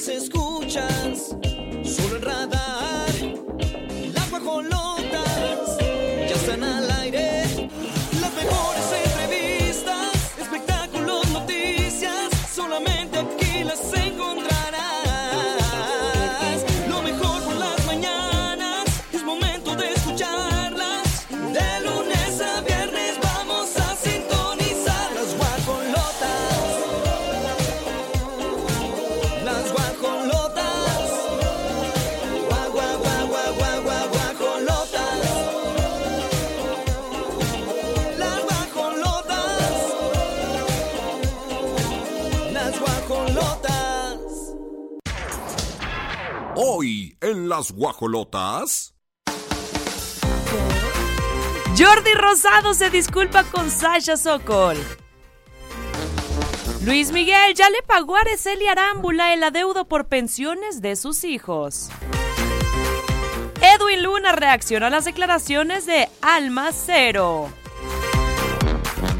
las escuchas las guajolotas. Jordi Rosado se disculpa con Sasha Sokol. Luis Miguel ya le pagó a Araceli Arámbula el adeudo por pensiones de sus hijos. Edwin Luna reaccionó a las declaraciones de Alma Cero.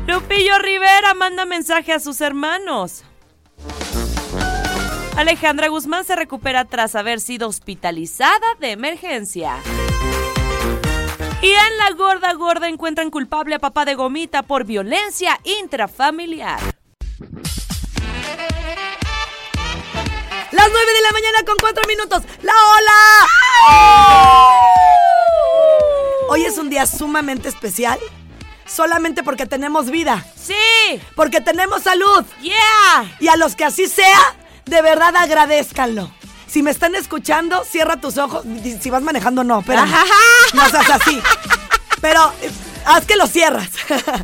Lupillo Rivera manda mensaje a sus hermanos. Alejandra Guzmán se recupera tras haber sido hospitalizada de emergencia. Y en la gorda gorda encuentran culpable a papá de gomita por violencia intrafamiliar. Las 9 de la mañana con 4 minutos. ¡La ola! Hoy es un día sumamente especial. Solamente porque tenemos vida. ¡Sí! Porque tenemos salud. ¡Yeah! Y a los que así sea, de verdad agradezcanlo. Si me están escuchando, cierra tus ojos. Si vas manejando, no, pero. No seas así. Pero eh, haz que lo cierras.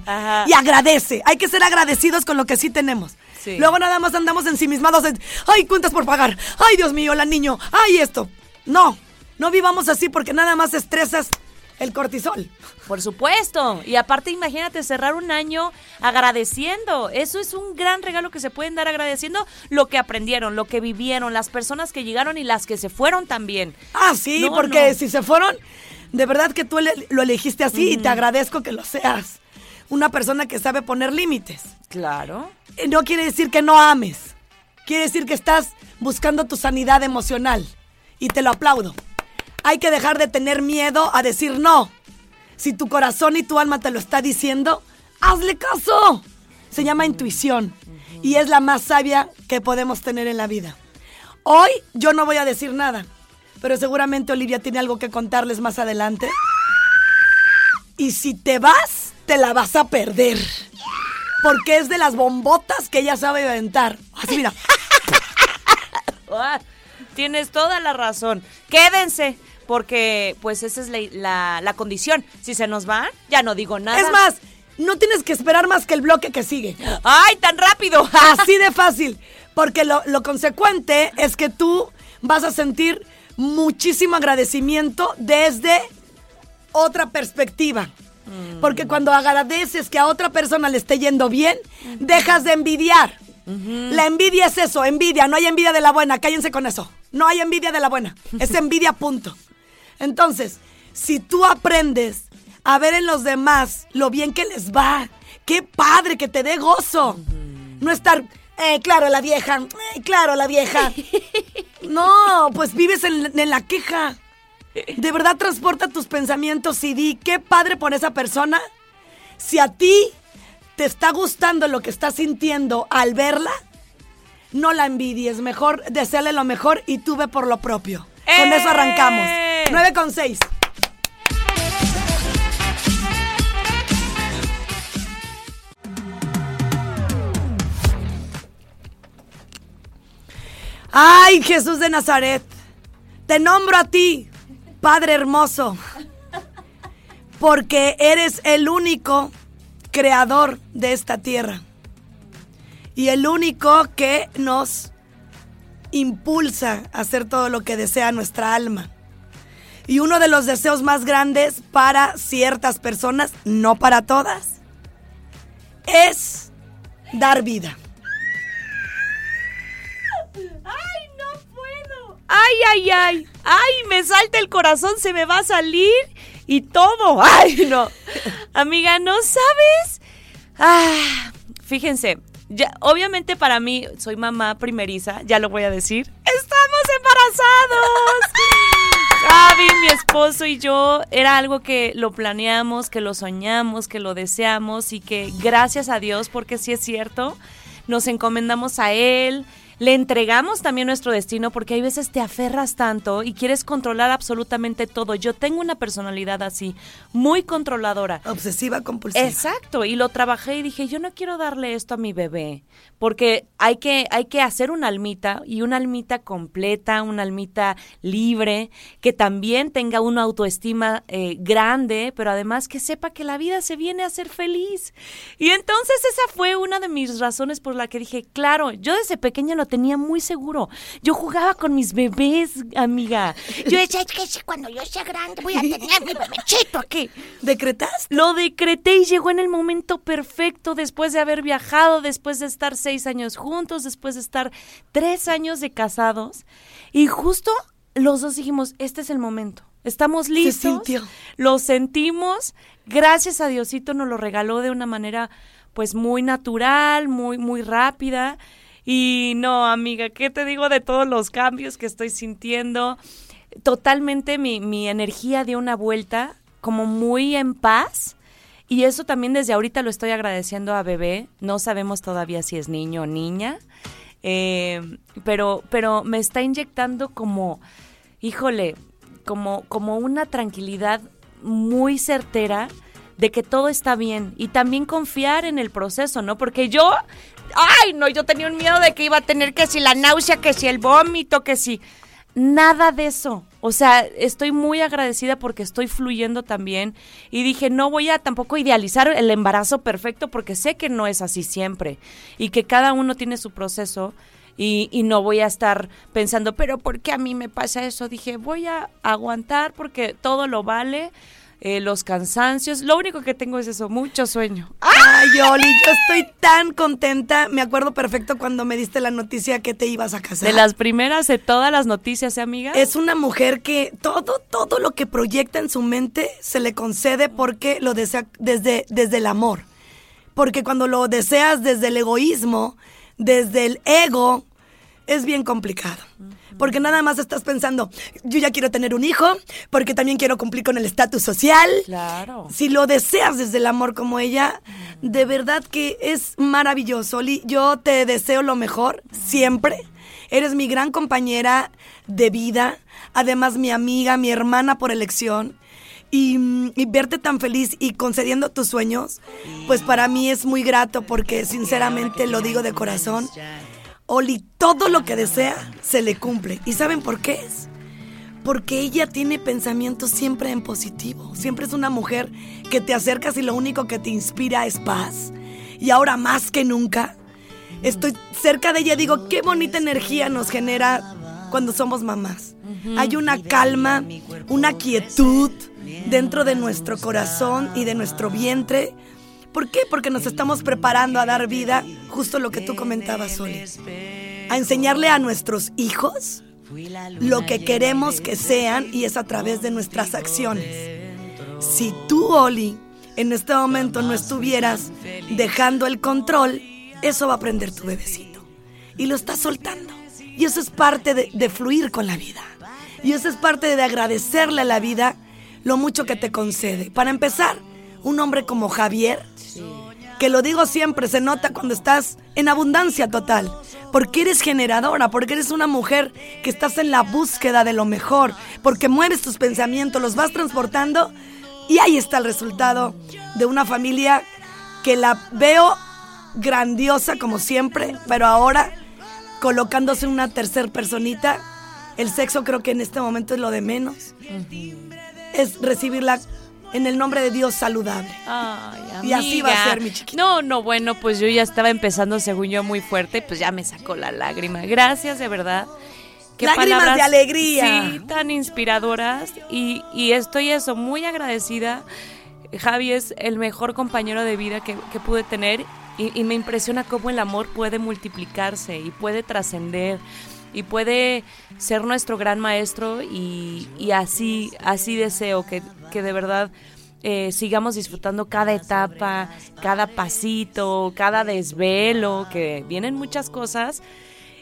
Ajá. y agradece. Hay que ser agradecidos con lo que sí tenemos. Sí. Luego nada más andamos ensimismados en. ¡Ay, cuentas por pagar! ¡Ay, Dios mío, la niño! ¡Ay, esto! No, no vivamos así porque nada más estresas el cortisol. Por supuesto. Y aparte, imagínate cerrar un año agradeciendo. Eso es un gran regalo que se pueden dar agradeciendo lo que aprendieron, lo que vivieron, las personas que llegaron y las que se fueron también. Ah, sí, No, porque no. si se fueron, de verdad que tú lo elegiste así y te agradezco que lo seas. Una persona que sabe poner límites. Claro. Eh, No quiere decir que no ames. Quiere decir que estás buscando tu sanidad emocional. Y te lo aplaudo. Hay que dejar de tener miedo a decir no. Si tu corazón y tu alma te lo está diciendo, hazle caso. Se llama intuición. Y es la más sabia que podemos tener en la vida. Hoy yo no voy a decir nada. Pero seguramente Olivia tiene algo que contarles más adelante. Y si te vas, te la vas a perder. Porque es de las bombotas que ella sabe aventar. Así, mira. Tienes toda la razón. Quédense, porque pues esa es la, la- la condición. Si se nos van, ya no digo nada. Es más, no tienes que esperar más que el bloque que sigue. ¡Ay, tan rápido! Así de fácil. Porque lo, lo consecuente es que tú vas a sentir muchísimo agradecimiento desde otra perspectiva. Porque cuando agradeces que a otra persona le esté yendo bien, dejas de envidiar. La envidia es eso, envidia. No hay envidia de la buena, cállense con eso. No hay envidia de la buena. Es envidia, punto. Entonces, si tú aprendes a ver en los demás lo bien que les va, qué padre que te dé gozo. No estar, eh, claro, la vieja, eh, claro, la vieja. No, pues vives en, en la queja. De verdad transporta tus pensamientos y di, qué padre por esa persona. Si a ti te está gustando lo que estás sintiendo al verla, no la envidies. Mejor deseale lo mejor y tú ve por lo propio. Con eso arrancamos. ¡Eh! 9 con 6. Ay, Jesús de Nazaret, te nombro a ti, Padre hermoso, porque eres el único creador de esta tierra y el único que nos impulsa a hacer todo lo que desea nuestra alma. Y uno de los deseos más grandes para ciertas personas, no para todas, es dar vida. ¡Ay, no puedo! ¡Ay, ay, ay! ¡Ay, me salta el corazón, se me va a salir y todo! ¡Ay, no! Amiga, ¿no sabes? Ah, fíjense, ya, obviamente para mí, soy mamá primeriza, ya lo voy a decir. ¡Estamos embarazados! Javi, mi esposo y yo, era algo que lo planeamos, que lo soñamos, que lo deseamos y que gracias a Dios, porque sí es cierto, nos encomendamos a Él, le entregamos también nuestro destino porque hay veces te aferras tanto y quieres controlar absolutamente todo. Yo tengo una personalidad así, muy controladora. Obsesiva compulsiva. Exacto, y lo trabajé y dije, yo no quiero darle esto a mi bebé, porque hay que, hay que hacer una almita y una almita completa, una almita libre, que también tenga una autoestima eh, grande, pero además que sepa que la vida se viene a ser feliz. Y entonces esa fue una de mis razones por la que dije, claro, yo desde pequeña lo tenía muy seguro. Yo jugaba con mis bebés, amiga. Yo decía, es que si cuando yo sea grande voy a tener mi bebechito aquí. ¿Decretaste? Lo decreté y llegó en el momento perfecto después de haber viajado, después de estar seis años juntos, después de estar tres años de casados. Y justo los dos dijimos, este es el momento. Estamos listos. sintió. Lo sentimos. Gracias a Diosito nos lo regaló de una manera pues muy natural, muy, muy rápida. Y no, amiga, ¿qué te digo de todos los cambios que estoy sintiendo? Totalmente mi, mi energía dio una vuelta, como muy en paz. Y eso también desde ahorita lo estoy agradeciendo a bebé. No sabemos todavía si es niño o niña. Eh, pero, pero me está inyectando como, híjole, como, como una tranquilidad muy certera de que todo está bien y también confiar en el proceso, ¿no? Porque yo, ay, no, yo tenía un miedo de que iba a tener que si la náusea, que si el vómito, que si nada de eso. O sea, estoy muy agradecida porque estoy fluyendo también y dije, no voy a tampoco idealizar el embarazo perfecto porque sé que no es así siempre y que cada uno tiene su proceso y, y no voy a estar pensando, pero ¿por qué a mí me pasa eso? Dije, voy a aguantar porque todo lo vale. Eh, los cansancios, lo único que tengo es eso, mucho sueño. Ay, Oli, yo estoy tan contenta. Me acuerdo perfecto cuando me diste la noticia que te ibas a casar. De las primeras de todas las noticias, ¿eh, amiga? Es una mujer que todo, todo lo que proyecta en su mente se le concede porque lo desea desde, desde el amor. Porque cuando lo deseas desde el egoísmo, desde el ego, es bien complicado. Porque nada más estás pensando, yo ya quiero tener un hijo, porque también quiero cumplir con el estatus social. Claro. Si lo deseas desde el amor como ella, de verdad que es maravilloso. Oli, yo te deseo lo mejor siempre. Eres mi gran compañera de vida, además mi amiga, mi hermana por elección. Y, mm, y verte tan feliz y concediendo tus sueños, pues para mí es muy grato porque sinceramente lo digo de corazón. Oli, todo lo que desea se le cumple. ¿Y saben por qué es? Porque ella tiene pensamientos siempre en positivo. Siempre es una mujer que te acercas y lo único que te inspira es paz. Y ahora más que nunca, estoy cerca de ella y digo, qué bonita energía nos genera cuando somos mamás. Hay una calma, una quietud dentro de nuestro corazón y de nuestro vientre. ¿Por qué? Porque nos estamos preparando a dar vida, justo lo que tú comentabas hoy. A enseñarle a nuestros hijos lo que queremos que sean y es a través de nuestras acciones. Si tú, Oli, en este momento no estuvieras dejando el control, eso va a aprender tu bebecito. Y lo estás soltando. Y eso es parte de fluir con la vida. Y eso es parte de agradecerle a la vida lo mucho que te concede. Para empezar, un hombre como Javier, que lo digo siempre, se nota cuando estás en abundancia total, porque eres generadora, porque eres una mujer que estás en la búsqueda de lo mejor, porque mueves tus pensamientos, los vas transportando y ahí está el resultado de una familia que la veo grandiosa como siempre, pero ahora colocándose una tercer personita, el sexo creo que en este momento es lo de menos, es recibirla en el nombre de Dios saludable. Ay, Y así va a ser, mi chiquita. No, no, bueno, pues yo ya estaba empezando, según yo, muy fuerte, pues ya me sacó la lágrima. Gracias, de verdad. Qué Lágrimas palabras, de alegría. Sí, tan inspiradoras. Y, y estoy eso, muy agradecida. Javi es el mejor compañero de vida que, que pude tener. Y, y me impresiona cómo el amor puede multiplicarse y puede trascender y puede ser nuestro gran maestro y, y así, así deseo que, que de verdad eh, sigamos disfrutando cada etapa, cada pasito, cada desvelo, que vienen muchas cosas.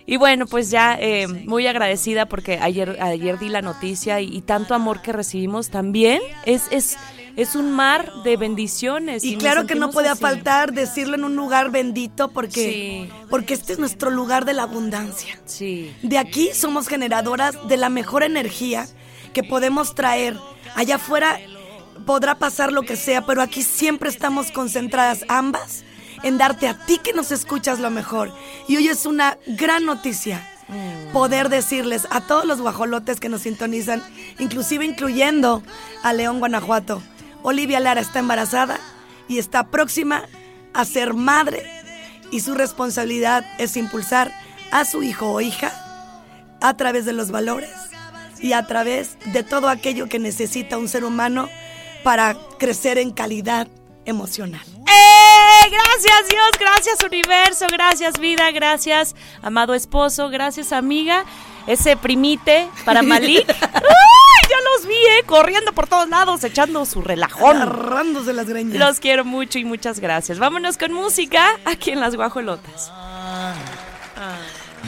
Y bueno, pues ya eh, muy agradecida porque ayer, ayer di la noticia y, y tanto amor que recibimos también. Es, es, es un mar de bendiciones. Y claro que no podía así. faltar decirlo en un lugar bendito porque, Sí. porque este es nuestro lugar de la abundancia. Sí. De aquí somos generadoras de la mejor energía que podemos traer. Allá afuera podrá pasar lo que sea, pero aquí siempre estamos concentradas ambas en darte a ti que nos escuchas lo mejor. Y hoy es una gran noticia poder decirles a todos los guajolotes que nos sintonizan, inclusive incluyendo a León, Guanajuato, Olivia Lara está embarazada y está próxima a ser madre y su responsabilidad es impulsar a su hijo o hija a través de los valores y a través de todo aquello que necesita un ser humano para crecer en calidad emocional. ¡Eh! Gracias Dios, gracias universo, gracias vida, gracias amado esposo, gracias amiga. Ese primite para Malik. ¡Ay! Ya los vi, eh, corriendo por todos lados, echando su relajón. Agarrándose las greñas. Los quiero mucho y muchas gracias. Vámonos con música aquí en Las Guajolotas.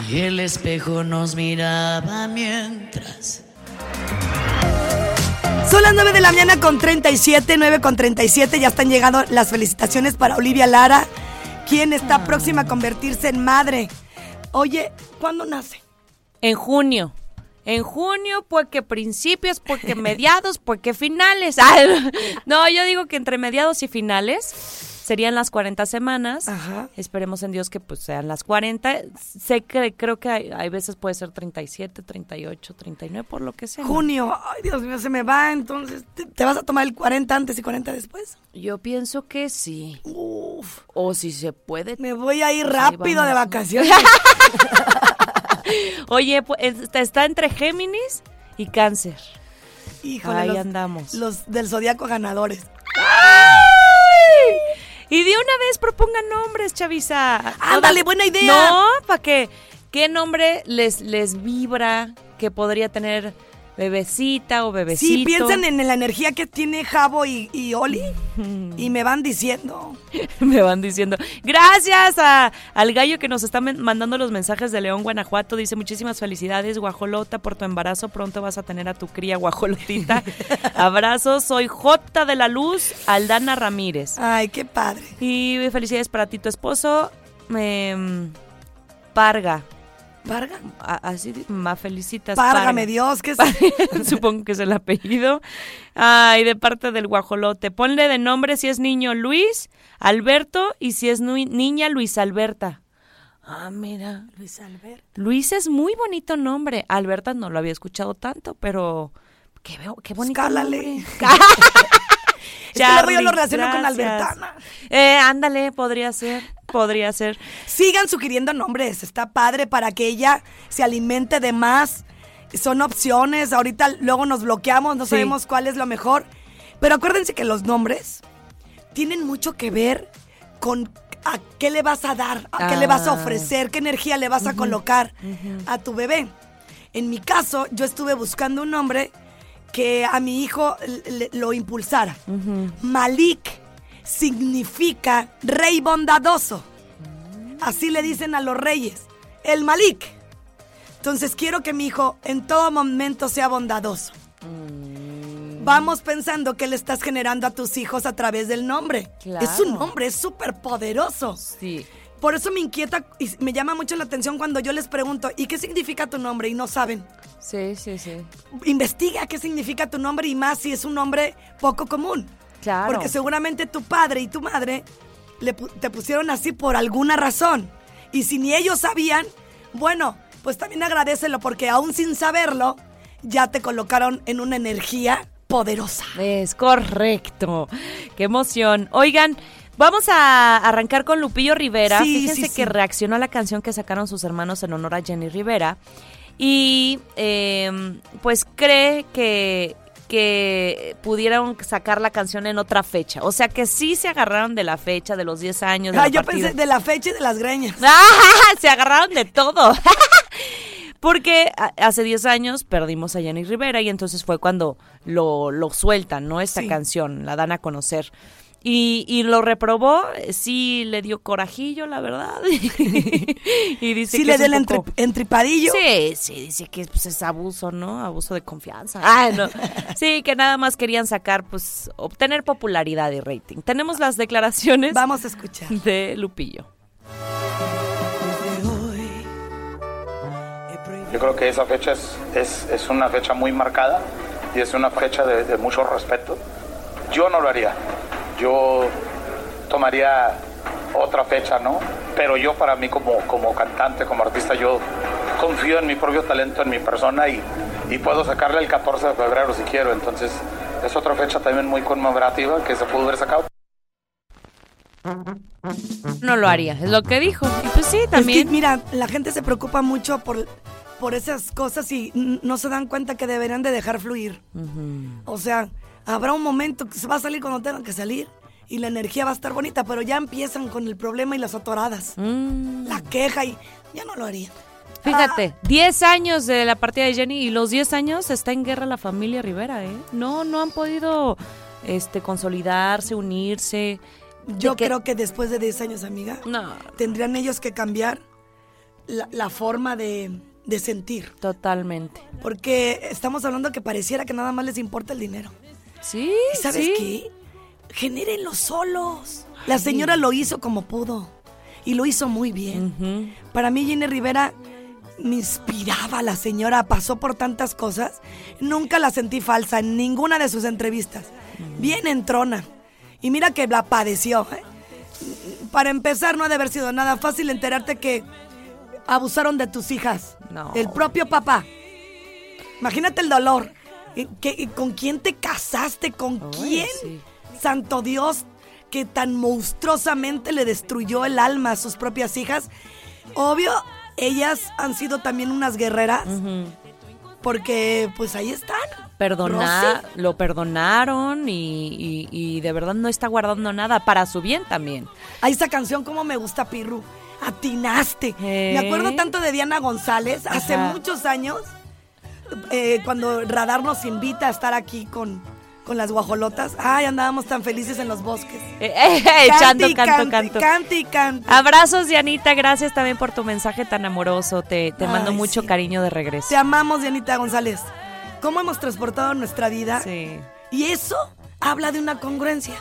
Y el espejo nos miraba mientras Son las 9 de la mañana con 37, 9 con 37. Ya están llegando las felicitaciones para Olivia Lara, quien está próxima a convertirse en madre. Oye, ¿cuándo nace? En junio. En junio, porque principios, porque mediados, porque finales. Ay, no, yo digo que entre mediados y finales serían las 40 semanas. Ajá. Esperemos en Dios que pues sean las 40. Sé que creo que hay, hay veces puede ser 37, 38, 39, por lo que sea. Junio. Ay, Dios mío, se me va. Entonces, ¿te, te vas a tomar el 40 antes y 40 después? Yo pienso que sí. Uf, O si se puede. me voy a ir Pues rápido de vacaciones. Oye, pues, está, entre Géminis y Cáncer. Híjole, Ahí los, andamos. los del zodiaco ganadores. Y de una vez propongan nombres, Chavisa. Ándale, buena idea. No, para que qué nombre les les vibra que podría tener bebecita o bebecito. Sí, piensan en la energía que tiene Javo y, y Oli y me van diciendo. Me van diciendo. Gracias a, al gallo que nos está mandando los mensajes de León, Guanajuato. Dice muchísimas felicidades, guajolota, por tu embarazo. Pronto vas a tener a tu cría guajolotita. Abrazos, soy J de la Luz, Aldana Ramírez. Ay, qué padre. Y felicidades para ti, tu esposo, em, Parga. Varga. A- Así, ma felicitas. Párgame Parga. Dios, que es. Supongo que es el apellido. Ay, de parte del guajolote. Ponle de nombre si es niño Luis, Alberto y si es niña Luis Alberta. Ah, mira. Luis Alberto. Luis es muy bonito nombre. Alberta no lo había escuchado tanto, pero qué, veo, qué bonito Cálale. nombre. Es que luego yo lo relaciono con gracias. Albertana. Eh, ándale, podría ser, podría ser. Sigan sugiriendo nombres, está padre para que ella se alimente de más. Son opciones, ahorita luego nos bloqueamos, no Sí. sabemos cuál es lo mejor. Pero acuérdense que los nombres tienen mucho que ver con a qué le vas a dar, a qué le vas a Ah. ofrecer, qué energía le vas a colocar a tu bebé. En mi caso, yo estuve buscando un nombre que a mi hijo le- lo impulsara. Malik significa rey bondadoso. Así le dicen a los reyes. El Malik. Entonces quiero que mi hijo en todo momento sea bondadoso. Vamos pensando que le estás generando a tus hijos a través del nombre. Claro. Es un nombre, es súper poderoso. Sí. Por eso me inquieta y me llama mucho la atención cuando yo les pregunto, ¿y qué significa tu nombre? Y no saben. Sí, sí, sí. Investiga qué significa tu nombre y más si es un nombre poco común. Claro. Porque seguramente tu padre y tu madre le te pusieron así por alguna razón. Y si ni ellos sabían, bueno, pues también agradecelo porque aún sin saberlo, ya te colocaron en una energía poderosa. Es correcto. Qué emoción. Oigan, vamos a arrancar con Lupillo Rivera. Sí, Fíjense sí, sí. que reaccionó a la canción que sacaron sus hermanos en honor a Jenny Rivera. Y eh, pues cree que que pudieron sacar la canción en otra fecha. O sea que sí se agarraron de la fecha, de los 10 años. De Ah, la yo partida. pensé de la fecha y de las greñas. ¡Ah! Se agarraron de todo. Porque hace 10 años perdimos a Jenny Rivera y entonces fue cuando lo, lo sueltan, ¿no? Esta Sí. canción, la dan a conocer. Y, y lo reprobó, sí le dio corajillo, la verdad. y dice Sí que le un el poco- entri- entripadillo. Sí, sí, dice que pues, es abuso, ¿no? Abuso de confianza. Ah, no. Sí, que nada más querían sacar, pues, obtener popularidad y rating. Tenemos las declaraciones Vamos a escuchar. de Lupillo. Yo creo que esa fecha es, es, es una fecha muy marcada y es una fecha de, de mucho respeto. Yo no lo haría. Yo tomaría otra fecha, ¿no? Pero yo para mí como, como cantante, como artista, yo confío en mi propio talento, en mi persona y, y puedo sacarle el 14 de febrero si quiero. Entonces es otra fecha también muy conmemorativa que se pudo haber sacado. No lo haría, es lo que dijo. Y pues sí, Es que, también. mira, la gente se preocupa mucho por, por esas cosas y no se dan cuenta que deberían de dejar fluir. O sea, habrá un momento que se va a salir cuando tengan que salir y la energía va a estar bonita, pero ya empiezan con el problema y las atoradas. Mm, La queja y ya no lo haría. fíjate, 10 años de la partida de Jenny y los 10 años está en guerra la familia Rivera, ¿eh? No, no han podido este, consolidarse, unirse. Yo que- creo que después de 10 años, amiga, No, tendrían ellos que cambiar la, la forma de, de sentir. totalmente. Porque estamos hablando que pareciera que nada más les importa el dinero. Sí, ¿Y sabes sí. qué? Genérenlo solos. La señora lo hizo como pudo. Y lo hizo muy bien. Para mí, Jenny Rivera me inspiraba. La señora pasó por tantas cosas. Nunca la sentí falsa en ninguna de sus entrevistas. Bien entrona. Y mira que la padeció. ¿eh? Para empezar, no ha de haber sido nada fácil enterarte que abusaron de tus hijas. No. El propio papá. Imagínate el dolor. ¿Y qué- ¿Con quién te casaste? ¿Con quién? sí. Santo Dios, que tan monstruosamente le destruyó el alma a sus propias hijas. Obvio, ellas han sido también unas guerreras. Porque, pues ahí están. Perdona, Rosy. lo perdonaron y, y- y de verdad no está guardando nada para su bien también. A esa canción, como me gusta, Pirru. Atinaste. ¿Eh? Me acuerdo tanto de Diana González hace muchos años, eh, cuando Radar nos invita a estar aquí con, con las guajolotas. Ay, andábamos tan felices en los bosques. Eh, eh, eh, Cante canto, y canto. Abrazos, Dianita. Gracias también por tu mensaje tan amoroso. Te, te mando mucho sí. cariño de regreso. Te amamos, Dianita González. ¿Cómo hemos transportado nuestra vida? Sí. Y eso habla de una congruencia,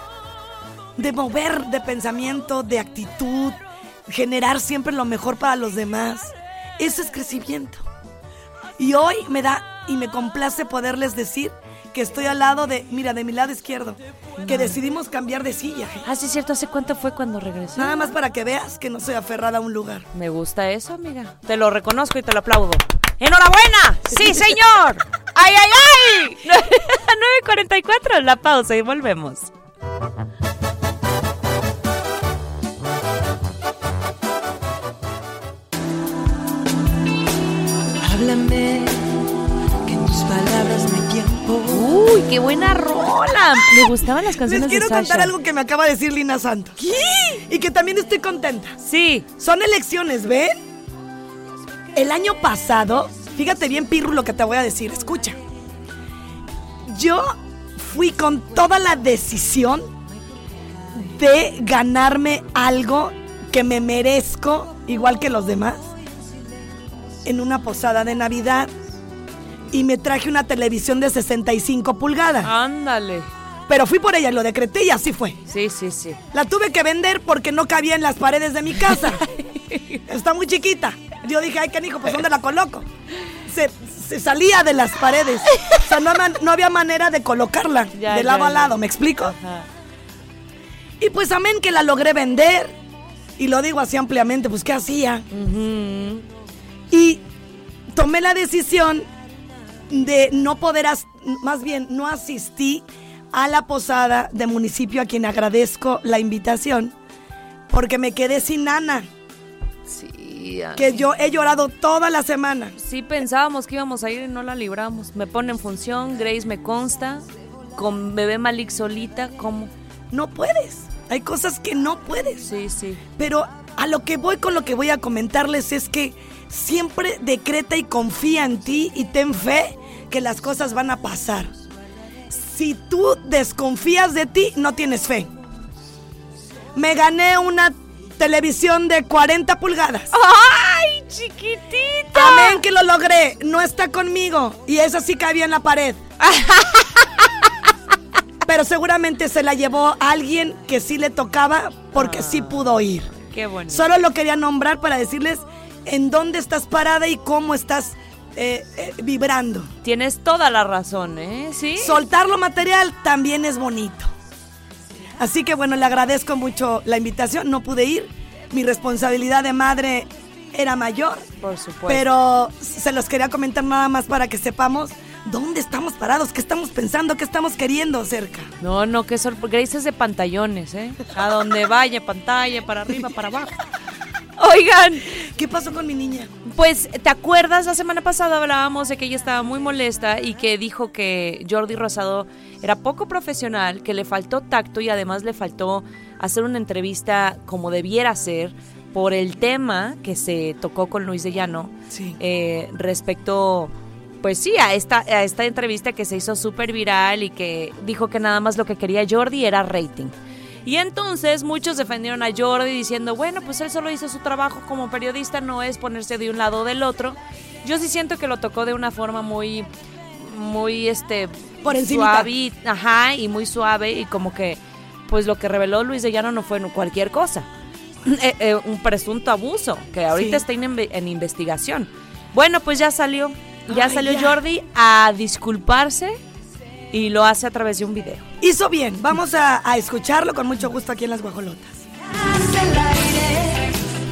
de mover de pensamiento, de actitud, generar siempre lo mejor para los demás. Eso es crecimiento. Y hoy me da y me complace poderles decir que estoy al lado de, mira, de mi lado izquierdo, que decidimos cambiar de silla. Ah, sí, es cierto. ¿Hace cuánto fue cuando regresó? Nada más para que veas que no soy aferrada a un lugar. Me gusta eso, amiga. Te lo reconozco y te lo aplaudo. ¡Enhorabuena! ¡Sí, señor! ¡Ay, ay, ay! 9.44, la pausa y volvemos. Háblame, que en tus palabras no hay tiempo. ¡Uy, qué buena rola! Me gustaban las Les canciones quiero de Sasha. contar algo que me acaba de decir Lina Santos. Y que también estoy contenta. Sí. Son elecciones, ¿ven? El año pasado, fíjate bien, Pirru, lo que te voy a decir, escucha. Yo fui con toda la decisión de ganarme algo que me merezco, igual que los demás, en una posada de Navidad. Y me traje una televisión de 65 pulgadas. Ándale. Pero fui por ella, lo decreté y así fue. Sí, sí, sí. La tuve que vender porque no cabía en las paredes de mi casa. Está muy chiquita. Yo dije, ay, canijo, pues ¿dónde la coloco? Se, se salía de las paredes. O sea, no, había manera de colocarla Ya, de ya, lado a lado, ¿me explico? Ajá. Y pues amén que la logré vender. Y lo digo así ampliamente, pues ¿qué hacía? Ujú. Y tomé la decisión de no poder, más bien, no asistí a la posada de municipio a quien agradezco la invitación, porque me quedé sin nana, Sí, que yo he llorado toda la semana. sí pensábamos que íbamos a ir y no la libramos. Me pone en función, Grace me consta. Con bebé Malik solita, ¿cómo? No puedes. Hay cosas que no puedes. Sí, sí. Pero a lo que voy con lo que voy a comentarles es que siempre decreta y confía en ti y ten fe que las cosas van a pasar. Si tú desconfías de ti, no tienes fe. Me gané una televisión de 40 pulgadas. ¡Ay, chiquitita! Amén que lo logré. No está conmigo. Y esa sí cabía en la pared. Pero seguramente se la llevó alguien que sí le tocaba porque sí pudo ir. Qué bonito. Solo lo quería nombrar para decirles en dónde estás parada y cómo estás eh, eh, vibrando. Tienes toda la razón, ¿eh? ¿Sí? Soltar lo material también es bonito. Así que bueno, le agradezco mucho la invitación. No pude ir. Mi responsabilidad de madre era mayor. Por supuesto. Pero se los quería comentar nada más para que sepamos dónde estamos parados, qué estamos pensando, qué estamos queriendo cerca. No, no, que sorpresa. Grace es de pantallones, ¿eh? A donde vaya, pantalla, para arriba, para abajo. Oigan, ¿Qué pasó con mi niña? pues, ¿te acuerdas? La semana pasada hablábamos de que ella estaba muy molesta y que dijo que Jordi Rosado era poco profesional, que le faltó tacto y además le faltó hacer una entrevista como debiera ser por el tema que se tocó con Luis de Llano Sí. eh, respecto, pues sí, a esta, a esta entrevista que se hizo súper viral y que dijo que nada más lo que quería Jordi era rating. Y entonces muchos defendieron a Jordi diciendo, bueno, pues él solo hizo su trabajo como periodista, no es ponerse de un lado o del otro. Yo sí siento que lo tocó de una forma muy, muy, este, Por encimita. suave, ajá, y muy suave y como que, pues lo que reveló Luis de Llano no fue cualquier cosa. Eh, eh, un presunto abuso que ahorita Sí. está en, inve- en investigación. Bueno, pues ya salió, ya Ay, salió ya. Jordi a disculparse y lo hace a través de un video. Hizo bien. Vamos a, a escucharlo con mucho gusto aquí en Las Guajolotas.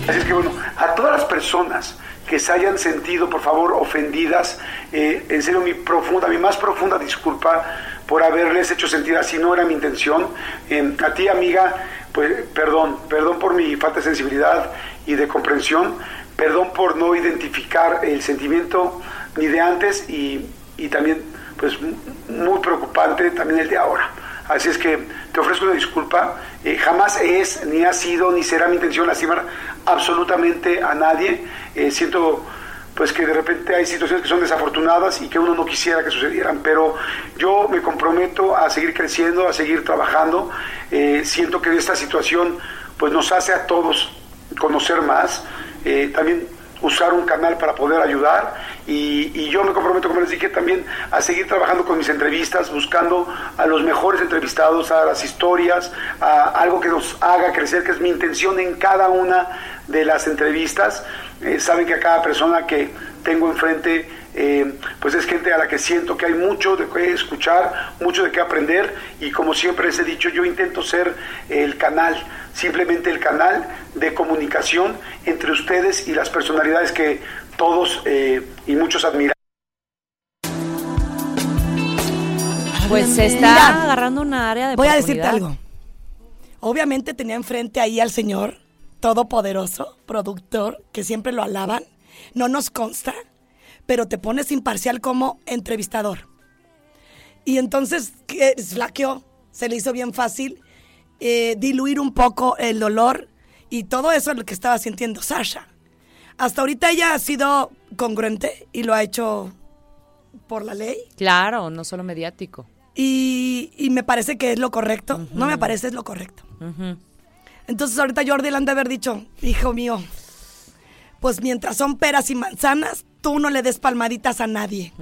Así es que bueno, a todas las personas que se hayan sentido, por favor, ofendidas, eh, en serio, mi profunda, mi más profunda disculpa por haberles hecho sentir así, no era mi intención. Eh, a ti, amiga, pues perdón, perdón por mi falta de sensibilidad y de comprensión, perdón por no identificar el sentimiento ni de antes y, y también, pues, muy preocupante también el de ahora. Así es que te ofrezco una disculpa. Eh, jamás es, ni ha sido, ni será mi intención lastimar absolutamente a nadie. Eh, siento pues que de repente hay situaciones que son desafortunadas y que uno no quisiera que sucedieran, pero yo me comprometo a seguir creciendo, a seguir trabajando. Eh, siento que esta situación pues nos hace a todos conocer más, eh, también usar un canal para poder ayudar y, yo me comprometo, como les dije, también a seguir trabajando con mis entrevistas, buscando a los mejores entrevistados, a las historias, a algo que nos haga crecer, que es mi intención en cada una de las entrevistas. Eh, saben que a cada persona que tengo enfrente, eh, pues es gente a la que siento que hay mucho de qué escuchar, mucho de qué aprender y como siempre les he dicho, yo intento ser el canal, simplemente el canal de comunicación entre ustedes y las personalidades que todos eh, y muchos admiran. Pues se está Mira, agarrando una área de Voy a decirte algo. Obviamente tenía enfrente ahí al señor todopoderoso, productor, que siempre lo alaban. No nos consta, pero te pones imparcial como entrevistador. Y entonces que flaqueó, se le hizo bien fácil eh, diluir un poco el dolor y todo eso es lo que estaba sintiendo Sasha. Hasta ahorita ella ha sido congruente y lo ha hecho por la ley. Claro, no solo mediático. Y, y me parece que es lo correcto. No me parece, es lo correcto. Entonces ahorita Jordi le han de haber dicho, hijo mío, pues mientras son peras y manzanas, tú no le des palmaditas a nadie.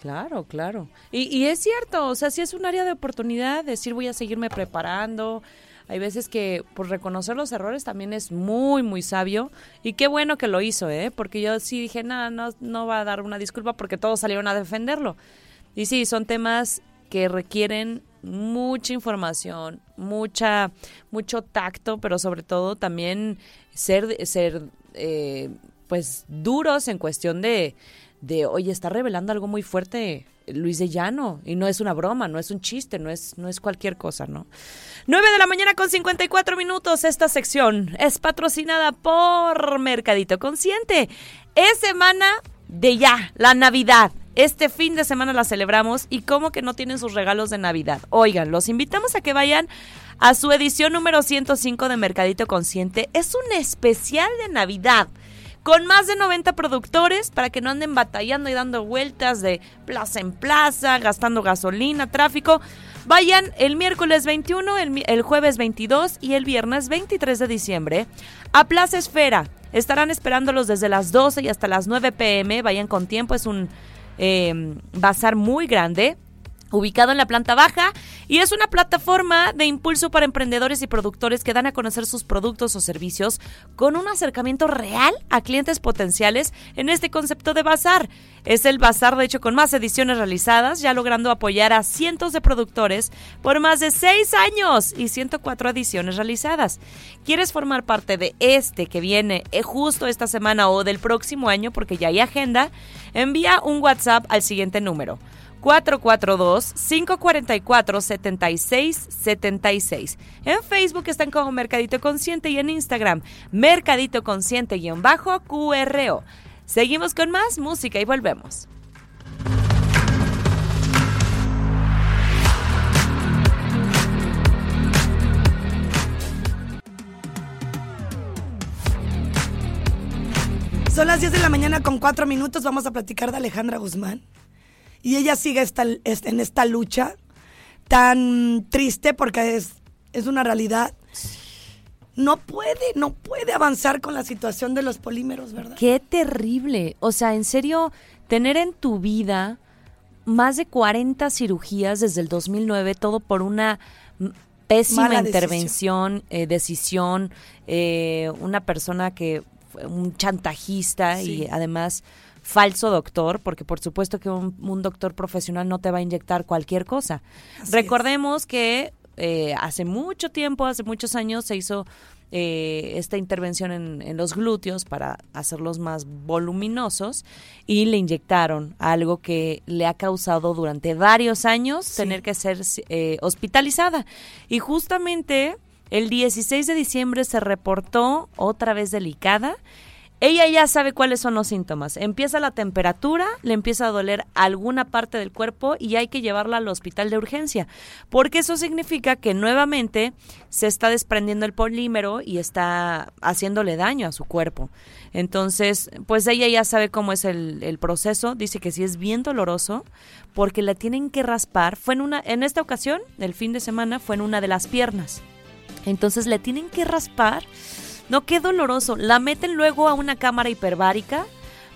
Claro, claro. Y, y es cierto, o sea, sí es un área de oportunidad, decir voy a seguirme preparando. Hay veces que pues reconocer los errores también es muy, muy sabio. Y qué bueno que lo hizo, ¿eh? Porque yo sí dije, no, no, no va a dar una disculpa porque todos salieron a defenderlo. Y sí, son temas que requieren mucha información, mucha, mucho tacto, pero sobre todo también ser, ser eh, pues duros en cuestión de, de, oye, está revelando algo muy fuerte Luis de Llano, y no es una broma, no es un chiste, no es, no es cualquier cosa, ¿no? 9 de la mañana con 54 minutos, esta sección es patrocinada por Mercadito Consciente. Es semana de ya, la Navidad. Este fin de semana la celebramos y como que no tienen sus regalos de Navidad. Oigan, los invitamos a que vayan a su edición número 105 de Mercadito Consciente. Es un especial de Navidad. Con más de 90 productores para que no anden batallando y dando vueltas de plaza en plaza, gastando gasolina, tráfico. Vayan el miércoles 21, el, jueves 22 y el viernes 23 de diciembre a Plaza Esfera. Estarán esperándolos desde las 12 y hasta las 9 pm. Vayan con tiempo, es un eh, bazar muy grande ubicado en la planta baja y es una plataforma de impulso para emprendedores y productores que dan a conocer sus productos o servicios con un acercamiento real a clientes potenciales en este concepto de bazar. Es el bazar, de hecho, con más ediciones realizadas, ya logrando apoyar a cientos de productores por más de seis años y 104 ediciones realizadas. ¿Quieres formar parte de este que viene eh, justo esta semana o del próximo año, porque ya hay agenda? Envía un WhatsApp al siguiente número. 442-544-7676. En Facebook están como Mercadito Consciente y en Instagram Mercadito Consciente-QRO. Seguimos con más música y volvemos. Son las 10 de la mañana con 4 minutos. Vamos a platicar de Alejandra Guzmán. Y ella sigue esta- en esta lucha tan triste porque es, es una realidad. No puede, no puede avanzar con la situación de los polímeros, ¿verdad? Qué terrible. O sea, en serio, tener en tu vida más de 40 cirugías desde el 2009, todo por una pésima Mala decisión. intervención, eh, decisión, eh, una persona que fue un chantajista Sí. y además falso doctor, porque por supuesto que un, un doctor profesional no te va a inyectar cualquier cosa. Así Recordemos que eh, hace mucho tiempo, hace muchos años, se hizo eh, esta intervención en, en los glúteos para hacerlos más voluminosos y le inyectaron algo que le ha causado durante varios años tener que ser eh, hospitalizada. Y justamente el 16 de diciembre se reportó otra vez delicada. Ella ya sabe cuáles son los síntomas. Empieza la temperatura, le empieza a doler alguna parte del cuerpo y hay que llevarla al hospital de urgencia, porque eso significa que nuevamente se está desprendiendo el polímero y está haciéndole daño a su cuerpo. Entonces, pues ella ya sabe cómo es el, proceso, dice que sí es bien doloroso, porque la tienen que raspar. Fue en una, en esta ocasión, el fin de semana, fue en una de las piernas. Entonces le tienen que raspar. No, qué doloroso. La meten luego a una cámara hiperbárica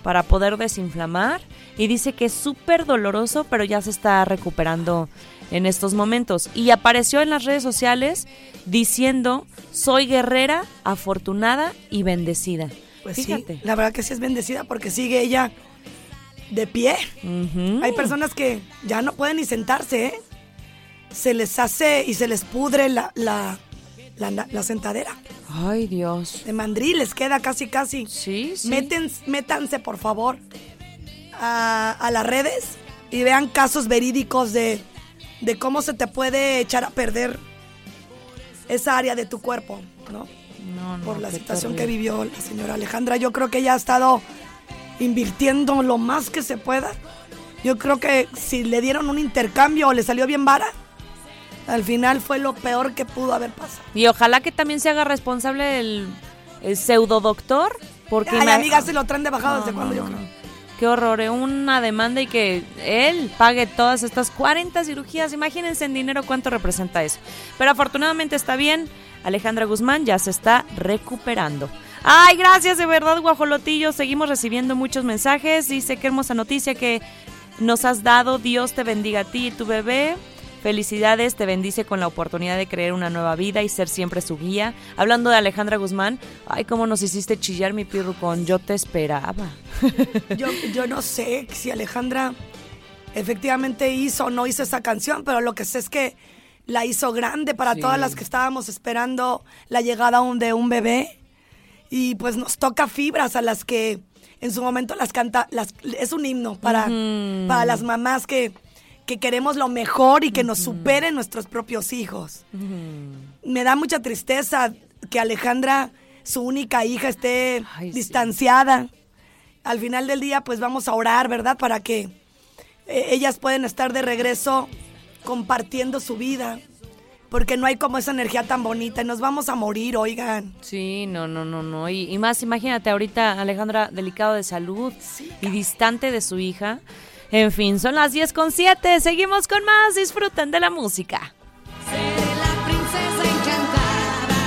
para poder desinflamar y dice que es súper doloroso, pero ya se está recuperando en estos momentos. Y apareció en las redes sociales diciendo, soy guerrera, afortunada y bendecida. Pues Fíjate. sí, la verdad que sí es bendecida porque sigue ella de pie. Hay personas que ya no pueden ni sentarse, ¿eh? Se les hace y se les pudre la, la, la, la sentadera. Ay, Dios. De mandril les queda casi, casi. Sí, sí. Meten- métanse, por favor, a, a las redes y vean casos verídicos de, de cómo se te puede echar a perder esa área de tu cuerpo, ¿no? No, no, Por la situación que vivió la señora Alejandra. Yo creo que ella ha estado invirtiendo lo más que se pueda. Yo creo que si le dieron un intercambio o le salió bien vara, al final fue lo peor que pudo haber pasado. Y ojalá que también se haga responsable el, el pseudo doctor. Porque Ay, amiga, se lo traen de bajado No, desde no, cuando yo creo. Qué horror, ¿eh? una demanda y que él pague todas estas 40 cirugías. Imagínense en dinero cuánto representa eso. Pero afortunadamente está bien. Alejandra Guzmán ya se está recuperando. Ay, gracias de verdad, guajolotillo. Seguimos recibiendo muchos mensajes. Dice qué hermosa noticia que nos has dado. Dios te bendiga a ti y tu bebé. Felicidades, te bendice con la oportunidad de crear una nueva vida y ser siempre su guía. Hablando de Alejandra Guzmán, ay, cómo nos hiciste chillar mi pirru con yo te esperaba. Yo, yo no sé si Alejandra efectivamente hizo o no hizo esa canción, pero lo que sé es que la hizo grande para Sí. todas las que estábamos esperando la llegada de un bebé. Y pues nos toca fibras a las que en su momento las canta, las, es un himno para, para las mamás que, que queremos lo mejor y que nos superen nuestros propios hijos. Me da mucha tristeza que Alejandra, su única hija, esté Ay, sí. distanciada. Al final del día, pues vamos a orar, ¿verdad? Para que eh, ellas puedan estar de regreso compartiendo su vida. porque no hay como esa energía tan bonita y nos vamos a morir, oigan. Sí, no, no, no, no. Y, y más, imagínate ahorita Alejandra delicado de salud y distante de su hija. En fin, son las 10 con 7. Seguimos con más. Disfruten de la música. Seré la princesa encantada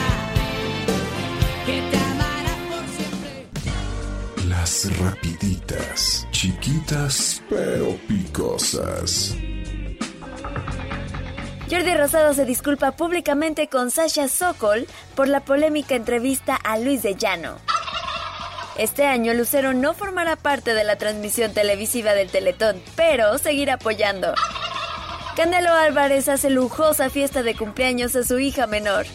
que te amará por siempre. Las rapiditas, chiquitas pero picosas. Jordi Rosado se disculpa públicamente con Sasha Sokol por la polémica entrevista a Luis de Llano. Este año Lucero no formará parte de la transmisión televisiva del Teletón, pero seguirá apoyando. Canelo Álvarez hace lujosa fiesta de cumpleaños a su hija menor.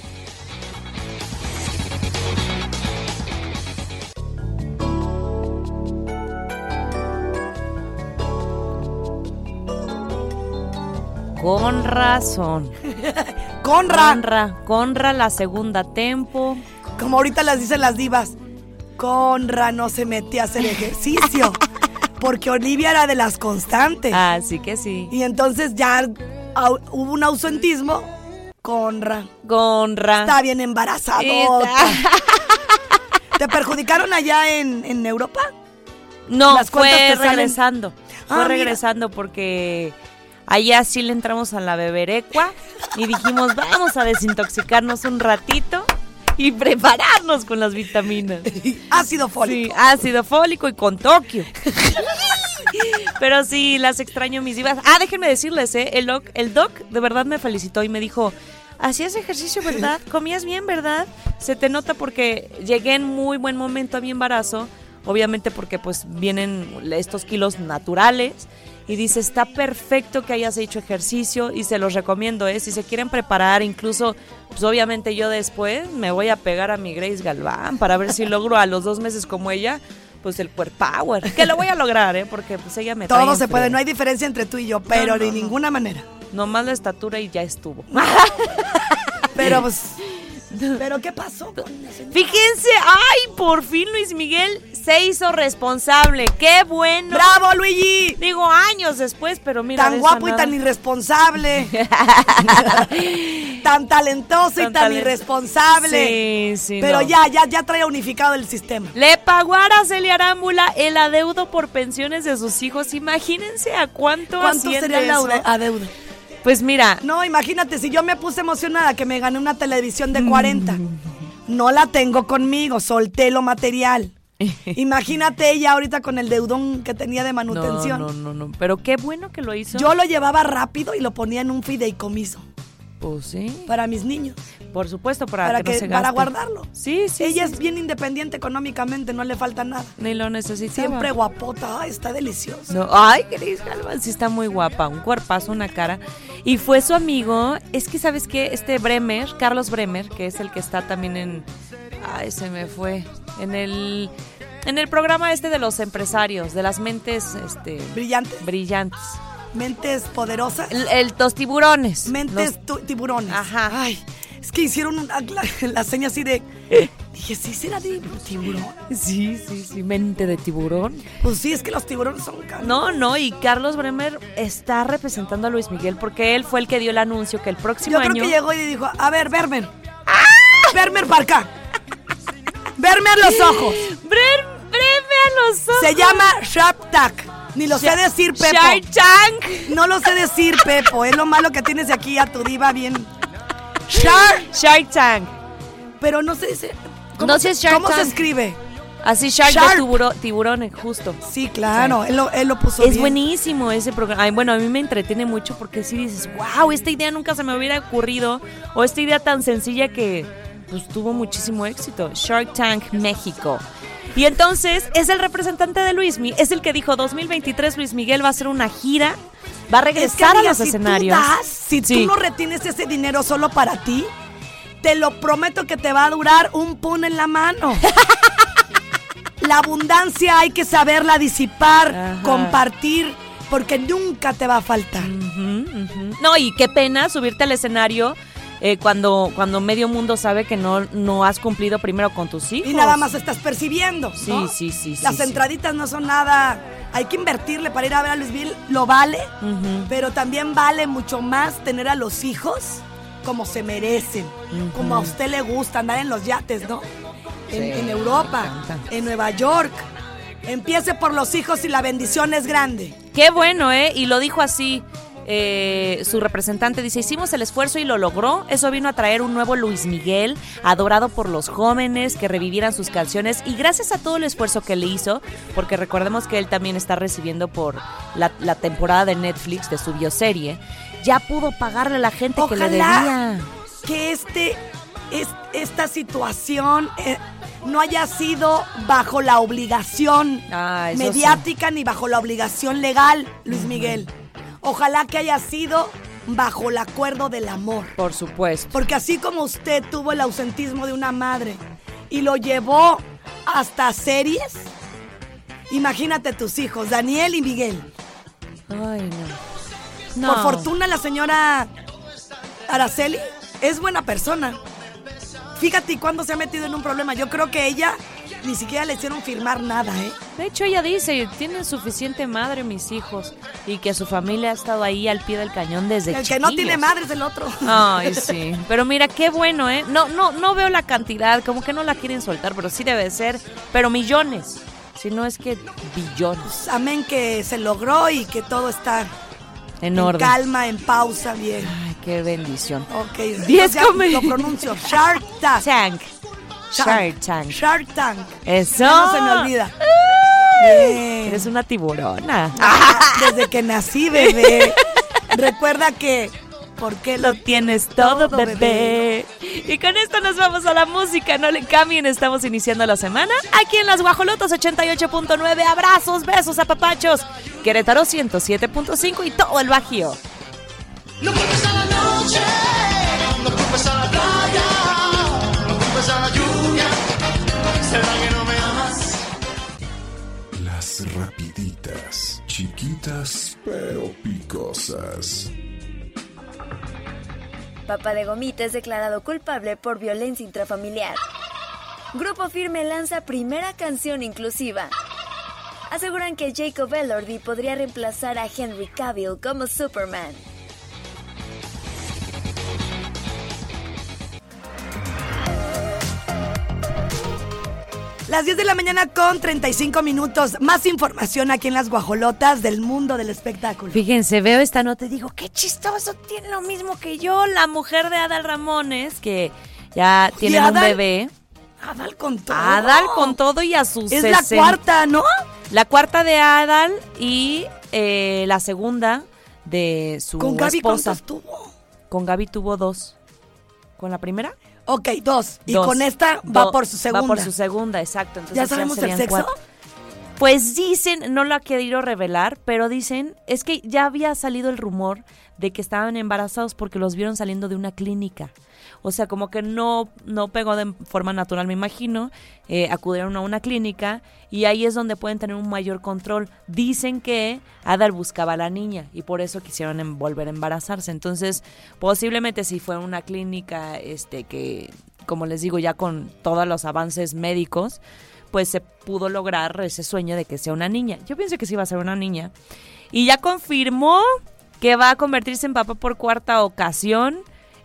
Con razón. Conra, Conra, Conra la segunda tempo. como ahorita las dicen las divas, Conra no se metía a hacer ejercicio, porque Olivia era de las constantes. Así que sí. Y entonces ya hubo un ausentismo, Conra. Conra. Está bien embarazada. ¿Te perjudicaron allá en, en Europa? No, Las fue regresando. Ah, fue mira. regresando porque allá sí le entramos a la beberecua y dijimos, vamos a desintoxicarnos un ratito y prepararnos con las vitaminas. Ácido fólico. Sí, ácido fólico y con Tokio. Pero sí, las extraño mis divas. Ah, déjenme decirles, ¿eh? El doc, el doc de verdad me felicitó y me dijo, hacías ejercicio, ¿verdad? Comías bien, ¿verdad? Se te nota porque llegué en muy buen momento a mi embarazo, obviamente porque pues vienen estos kilos naturales. Y dice, está perfecto que hayas hecho ejercicio y se los recomiendo, ¿eh? Si se quieren preparar, incluso, pues obviamente yo después me voy a pegar a mi Grace Galván para ver si logro a los dos meses como ella, pues el Core Power. Que lo voy a lograr, ¿eh? Porque pues ella me Todo se puede, no hay diferencia entre tú y yo, pero No, no, de no. ninguna manera. Nomás la estatura y ya estuvo. Pero pues, pero ¿qué pasó con la señora? Fíjense, ay, por fin Luis Miguel se hizo responsable. ¡Qué bueno! ¡Bravo, Luigi! Digo años después, pero mira. Tan guapo y tan irresponsable. tan talentoso y Tan irresponsable. Sí, sí. Pero no. ya, ya, ya trae unificado el sistema. Le pagó a Araceli Arámbula el adeudo por pensiones de sus hijos. Imagínense a cuánto ¿Cuánto sería adeudo- adeudo? Pues mira, No, imagínate, si yo me puse emocionada que me gané una televisión de 40, no la tengo conmigo, solté lo material. Imagínate ella ahorita con el deudón que tenía de no, manutención. no, no, no. Pero qué bueno que lo hizo. Yo lo llevaba rápido y lo ponía en un fideicomiso Pues sí. para mis niños, Por supuesto, para, para, que, que, no se para guardarlo. Sí, sí. ella sí. es bien independiente económicamente, no le falta nada. Ni lo necesitaba. Siempre guapota, ay, está deliciosa. No, ay, Cris Galván, sí está muy guapa, un cuerpazo, una cara. Y fue su amigo, es que sabes que este Bremer, Carlos Bremer, que es el que está también en, ay, se me fue, en el, en el programa este de los empresarios, de las mentes, este, Brillantes, brillantes. Mentes poderosas, El, el- los tiburones. mentes los- tu- tiburones. Ajá. Ay, es que hicieron una- la, la seña así de... Dije, ¿sí será de tiburón? sí, sí, sí, mente de tiburón. Pues sí, es que los tiburones son caros. No, no, y Carlos Bremer está representando a Luis Miguel porque él fue el que dio el anuncio que el próximo Yo creo año... que llegó y dijo, a ver, Vermer. Vermer para acá. Verme a los ojos. Bre- Breme a los ojos. Se llama Sharp Tack. Ni lo sé decir, Pepo. Shark Tank. No lo sé decir, Pepo. Es lo malo que tienes aquí a tu diva bien. Shark. Shark Tank. Pero no se dice. No sé Shark ¿Cómo se escribe? Así Shark, Shark. de tiburones, justo. Sí, claro. Él, lo, él lo puso Es bien. buenísimo ese programa. Ay, bueno, a mí me entretiene mucho porque si dices, wow, esta idea nunca se me hubiera ocurrido. O esta idea tan sencilla que pues tuvo muchísimo éxito. Shark Tank México. Y entonces es el representante de Luismi, es el que dijo 2023 Luis Miguel va a hacer una gira, va a Es que, regresar a los si escenarios. Tú das, si Sí. tú no retienes ese dinero solo para ti, te lo prometo que te va a durar un pun en la mano. la abundancia hay que saberla disipar, Ajá. compartir, porque nunca te va a faltar. No, y qué pena subirte al escenario eh, cuando, cuando medio mundo sabe que no, no has cumplido primero con tus hijos. Y nada más estás percibiendo. Sí, ¿no? sí, sí, Las sí. entraditas no son nada. Hay que invertirle para ir a ver a Luis Miguel. Lo vale, pero también vale mucho más tener a los hijos como se merecen, como a usted le gusta andar en los yates, ¿no? En, Sí, en Europa, en Nueva York. Empiece por los hijos y la bendición es grande. Qué bueno, ¿eh? Y lo dijo así. Eh, su representante dice, hicimos el esfuerzo y lo logró. Eso vino a traer un nuevo Luis Miguel, adorado por los jóvenes, que revivieran sus canciones. Y gracias a todo el esfuerzo que le hizo, porque recordemos que él también está recibiendo por la, la temporada de Netflix de su bioserie, ya pudo pagarle a la gente que le debía. que este, es- esta situación eh, no haya sido bajo la obligación Ah, mediática ni bajo la obligación legal, Luis Miguel. Ojalá que haya sido bajo el acuerdo del amor. Por supuesto. Porque así como usted tuvo el ausentismo de una madre y lo llevó hasta series, imagínate tus hijos, Daniel y Miguel. Ay, no. No. Por fortuna la señora Araceli es buena persona. Fíjate cuándo se ha metido en un problema. Yo creo que ella ni siquiera le hicieron firmar nada, ¿eh? De hecho, ella dice, tienen suficiente madre mis hijos y que su familia ha estado ahí al pie del cañón desde El que no tiene madre es el otro. Ay, sí. Pero mira, qué bueno, ¿eh? No, no, no veo la cantidad, como que no la quieren soltar, pero sí debe ser, pero millones. Si no es que billones. Amén que se logró y que todo está En en orden. calma, en pausa, bien. Ay, qué bendición. Ok, Diez ya come- lo pronuncio. Shark Tank. Tank. Shark Tank. Shark Tank. Eso. Ya no se me olvida. Bien. Eres una tiburona. Desde que nací, bebé. Recuerda que ¿por qué Lo tienes todo, Todo, bebé. bebé. Y con esto nos vamos a la música. No le cambien, estamos iniciando la semana aquí en las Guajolotas 88.9. Abrazos, besos, apapachos. Querétaro 107.5 y todo el Bajío. A la noche, pero picosas. Papá de Gomita es declarado culpable por violencia intrafamiliar. Grupo Firme lanza primera canción inclusiva. Aseguran que Jacob Elordi podría reemplazar a Henry Cavill como Superman. Las 10 de la mañana con 35 minutos. Más información aquí en las guajolotas del mundo del espectáculo. Fíjense, veo esta nota y digo, qué chistoso, tiene lo mismo que yo, la mujer de Adal Ramones, que ya tiene un bebé. Adal con todo. Adal con todo y a sus Es la 60. cuarta, ¿no? La cuarta de Adal y eh, la segunda de su Con Gaby esposa. ¿cuántos tuvo? Con Gaby tuvo dos. ¿Con la primera? Ok, dos. Y Dos. con esta va Do- por su segunda. Va por su segunda, exacto. Entonces ¿Ya sabemos el sexo? cuatro. Pues dicen, no lo ha querido revelar, pero dicen, es que ya había salido el rumor de que estaban embarazados porque los vieron saliendo de una clínica. O sea, como que no, no pegó de forma natural, me imagino. Eh, acudieron a una clínica y ahí es donde pueden tener un mayor control. Dicen que Adal buscaba a la niña y por eso quisieron volver a embarazarse. Entonces, posiblemente si fue una clínica este que, como les digo, ya con todos los avances médicos, pues se pudo lograr ese sueño de que sea una niña. Yo pienso que sí va a ser una niña. Y ya confirmó que va a convertirse en papá por cuarta ocasión.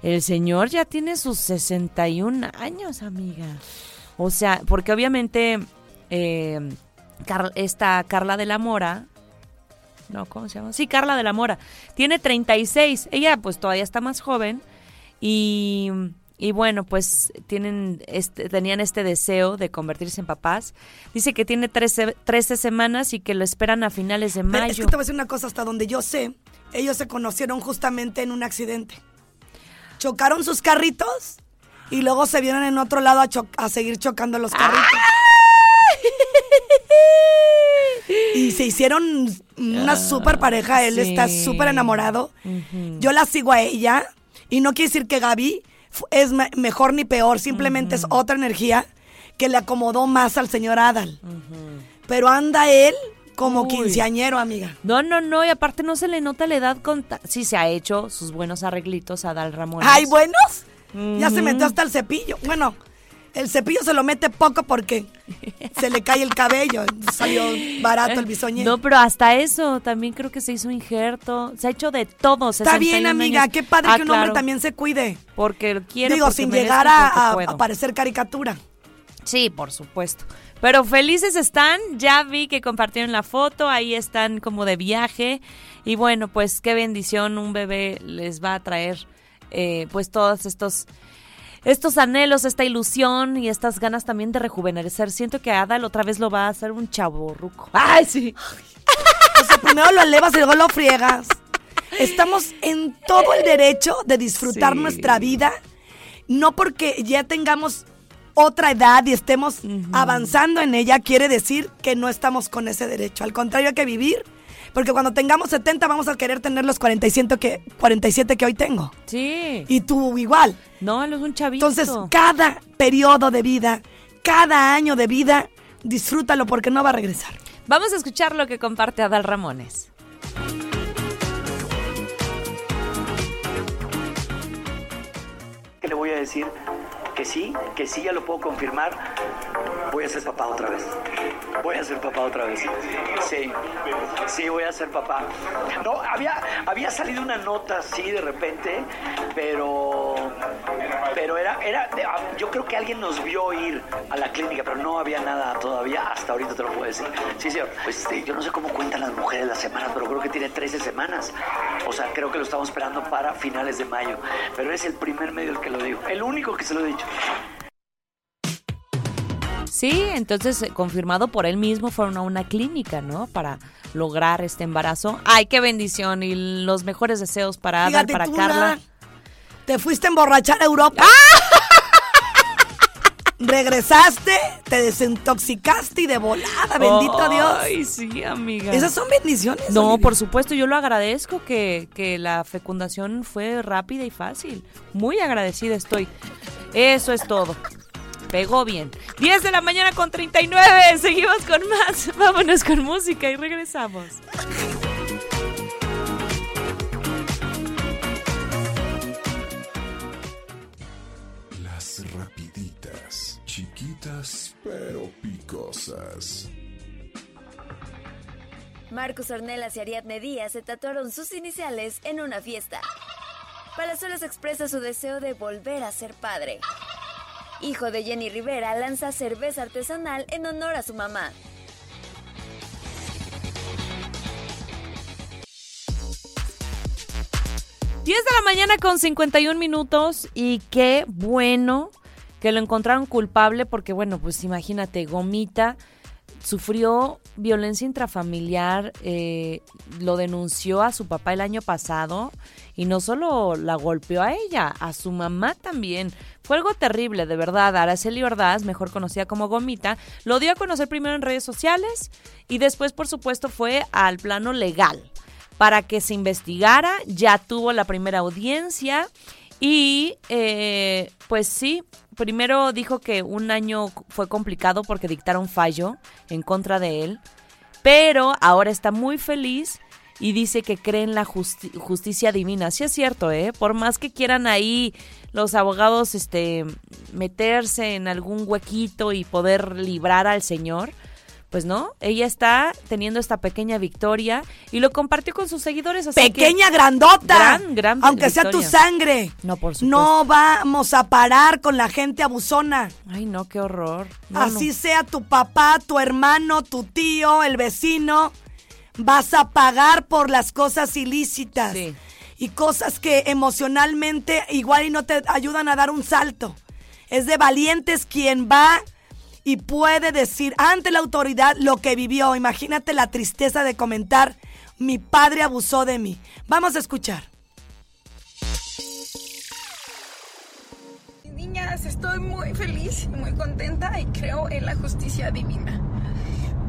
El señor ya tiene sus 61 años, amiga. O sea, porque obviamente eh, Car- esta Carla de la Mora, no, ¿cómo se llama? Sí, Carla de la Mora, tiene 36. Ella pues todavía está más joven y, y bueno, pues tienen este, tenían este deseo de convertirse en papás. Dice que tiene 13, 13 semanas y que lo esperan a finales de Pero mayo. es que te voy a decir una cosa, hasta donde yo sé, ellos se conocieron justamente en un accidente. Chocaron sus carritos y luego se vieron en otro lado a, cho- a seguir chocando los carritos. Y se hicieron una super pareja, él está Ah, súper enamorado. Yo la sigo a ella y no quiere decir que Gaby es me- mejor ni peor, simplemente es otra energía que le acomodó más al señor Adal. Pero anda él como Uy. quinceañero, amiga. No, no, no, y aparte no se le nota la edad con... Sí se ha hecho sus buenos arreglitos a Dal Ramón. ¡Ay, buenos! Ya se metió hasta el cepillo. Bueno, El cepillo se lo mete poco porque se le cae el cabello. Salió barato el bisoñé. No, pero hasta eso también creo que se hizo injerto. Se ha hecho de todo. Está bien, 61 amiga. años. Qué padre Ah, que un hombre también se cuide. Porque quiere. Digo, porque sin llegar a, a- a parecer caricatura. Sí, por supuesto. Pero felices están, ya vi que compartieron la foto, ahí están como de viaje. Y bueno, pues qué bendición, un bebé les va a traer eh, pues todos estos, estos anhelos, esta ilusión y estas ganas también de rejuvenecer. Siento que Adal otra vez lo va a hacer un chaborruco. ¡Ay, sí! O sea, primero lo elevas y luego lo friegas. Estamos en todo el derecho de disfrutar Sí. nuestra vida, no porque ya tengamos otra edad y estemos avanzando en ella, quiere decir que no estamos con ese derecho. Al contrario, hay que vivir, porque cuando tengamos 70 vamos a querer tener los 47 que, 47 que hoy tengo. Sí. Y tú igual. No, él es un chavito. Entonces, cada periodo de vida, cada año de vida, disfrútalo porque no va a regresar. Vamos a escuchar lo que comparte Adal Ramones. que le voy a decir que sí, que sí, ya lo puedo confirmar. Voy a ser papá otra vez. Voy a ser papá otra vez. Sí, sí, voy a ser papá. No, había, había salido una nota así de repente, pero, pero era, era, yo creo que alguien nos vio ir a la clínica, pero no había nada todavía, hasta ahorita te lo puedo decir. Sí, señor. Pues este, yo no sé cómo cuentan las mujeres las semanas, pero creo que tiene 13 semanas. O sea, creo que lo estamos esperando para finales de mayo. Pero es el primer medio el que lo digo. El único que se lo he dicho. Sí, entonces eh, confirmado por él mismo fueron a una clínica, ¿no? Para lograr este embarazo. Ay, qué bendición y los mejores deseos para Adal, Fíjate para tú, Carla. nada, Te fuiste a emborrachar a Europa. Regresaste, te desintoxicaste y de volada, bendito Dios. Ay, sí, amiga. Esas son bendiciones. No, por supuesto, yo lo agradezco que, que la fecundación fue rápida y fácil. Muy agradecida estoy. Eso es todo. Pegó bien. 10 de la mañana con 39. Seguimos con más. Vámonos con música y regresamos. Pero picosas. Marcos Ornelas y Ariadne Díaz se tatuaron sus iniciales en una fiesta. Palazuelos expresa su deseo de volver a ser padre. Hijo de Jenny Rivera lanza cerveza artesanal en honor a su mamá. Diez de la mañana con 51 minutos y qué bueno que lo encontraron culpable porque bueno, pues imagínate, Gomita sufrió violencia intrafamiliar, eh, lo denunció a su papá el año pasado y no solo la golpeó a ella, a su mamá también. Fue algo terrible, de verdad. Araceli Ordaz, mejor conocida como Gomita, lo dio a conocer primero en redes sociales y después, por supuesto, fue al plano legal para que se investigara. Ya tuvo la primera audiencia y eh, pues sí, primero dijo que un año fue complicado porque dictaron fallo en contra de él, pero ahora está muy feliz y dice que cree en la justi- justicia divina. Sí es cierto, ¿eh? Por más que quieran ahí los abogados este meterse en algún huequito y poder librar al señor, pues no, ella está teniendo esta pequeña victoria y lo compartió con sus seguidores. así que- Pequeña, grandota. Gran, gran aunque sea tu sangre. No, por supuesto. No vamos a parar con la gente abusona. Ay, no, qué horror. No, Así no. sea tu papá, tu hermano, tu tío, el vecino, vas a pagar por las cosas ilícitas. Sí. Y cosas que emocionalmente igual y no te ayudan a dar un salto. Es de valientes quien va y puede decir ante la autoridad lo que vivió. Imagínate la tristeza de comentar, mi padre abusó de mí. Vamos a escuchar. Niñas, estoy muy feliz muy contenta y creo en la justicia divina.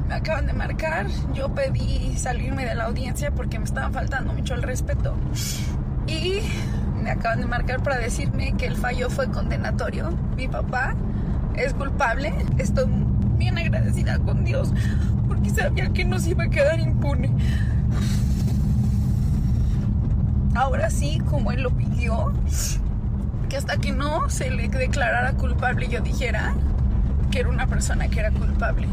Me acaban de marcar, yo pedí salirme de la audiencia porque me estaba faltando mucho el respeto. Y me acaban de marcar para decirme que el fallo fue condenatorio. Mi papá es culpable. Estoy bien agradecida con Dios porque sabía que no se iba a quedar impune. Ahora sí, como él lo pidió, que hasta que no se le declarara culpable yo dijera que era una persona que era culpable.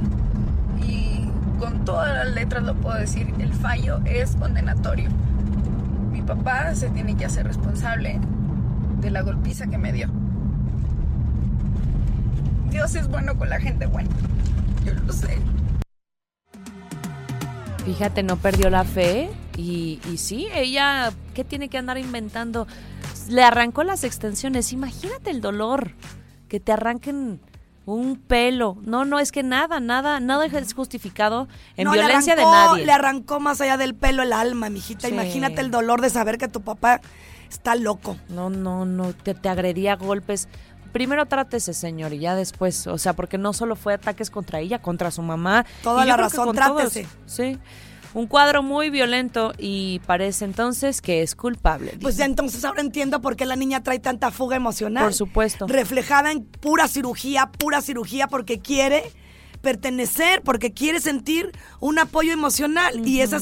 Y con todas las letras lo puedo decir, el fallo es condenatorio. Mi papá se tiene que hacer responsable de la golpiza que me dio. Dios es bueno con la gente buena. Yo lo sé. Fíjate, no perdió la fe y, y sí, ella, ¿qué tiene que andar inventando? Le arrancó las extensiones, imagínate el dolor, que te arranquen un pelo. No, no, es que nada, nada, nada es justificado en No, violencia de arrancó- nadie. Le arrancó más allá del pelo el alma, mijita. Sí. Imagínate el dolor de saber que tu papá está loco. No, no, no, te, te agredía a golpes. Primero trátese, señor, y ya después, o sea, porque no solo fue ataques contra ella, contra su mamá. Toda la razón, todos. trátese. Sí. Un cuadro muy violento y parece entonces que es culpable. Pues ya entonces ahora entiendo por qué la niña trae tanta fuga emocional. Por supuesto. Reflejada en pura cirugía, pura cirugía, porque quiere pertenecer, porque quiere sentir un apoyo emocional. Y esa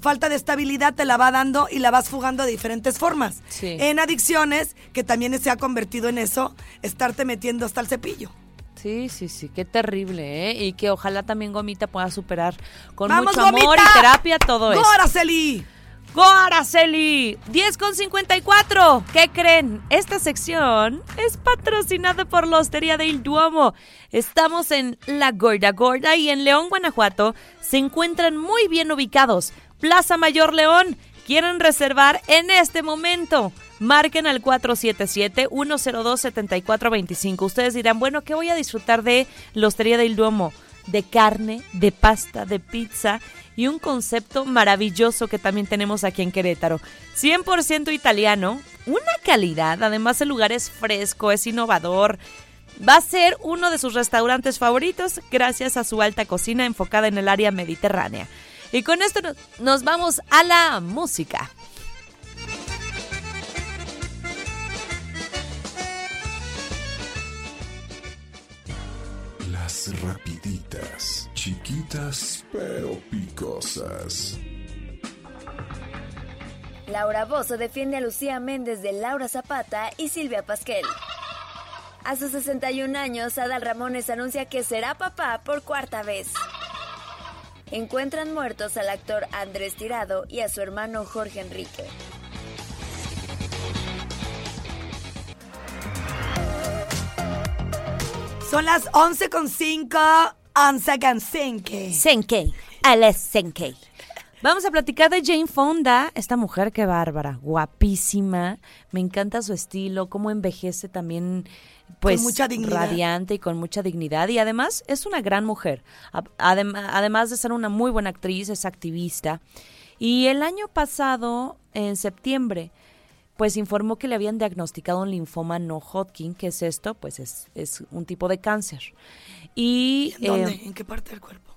falta de estabilidad te la va dando y la vas fugando de diferentes formas. Sí. En adicciones, que también se ha convertido en eso, estarte metiendo hasta el cepillo. Sí, sí, sí, qué terrible, ¿eh? Y que ojalá también Gomita pueda superar con ¡Vamos, mucho amor Gomita! y terapia todo eso. ¡Góraceli! ¡Góraceli! 10 con 54. ¿Qué creen? Esta sección es patrocinada por la Hostería del Duomo. Estamos en La Gorda Gorda y en León, Guanajuato. Se encuentran muy bien ubicados. Plaza Mayor León. ¿Quieren reservar en este momento? Marquen al 477-102-7425. Ustedes dirán, bueno, ¿qué voy a disfrutar de la Hostería del Duomo? De carne, de pasta, de pizza y un concepto maravilloso que también tenemos aquí en Querétaro. 100% italiano, una calidad, además el lugar es fresco, es innovador. Va a ser uno de sus restaurantes favoritos gracias a su alta cocina enfocada en el área mediterránea. Y con esto no- nos vamos a la música. Rapiditas, chiquitas pero picosas. Laura Bozo defiende a Lucía Méndez de Laura Zapata y Silvia Pasquel. A sus 61 años, Adal Ramones anuncia que será papá por cuarta vez. Encuentran muertos al actor Andrés Tirado y a su hermano Jorge Enrique. Son las 11 con 5, 11 con 5. Senkei, Alex Senkei. Vamos a platicar de Jane Fonda, esta mujer que bárbara, guapísima, me encanta su estilo, cómo envejece también, pues mucha dignidad. radiante y con mucha dignidad y además es una gran mujer, A- adem- además de ser una muy buena actriz, es activista y el año pasado, en septiembre, pues informó que le habían diagnosticado un linfoma no Hodgkin, ¿qué es esto? Pues es, es un tipo de cáncer. Y ¿En dónde? eh, ¿En qué parte del cuerpo?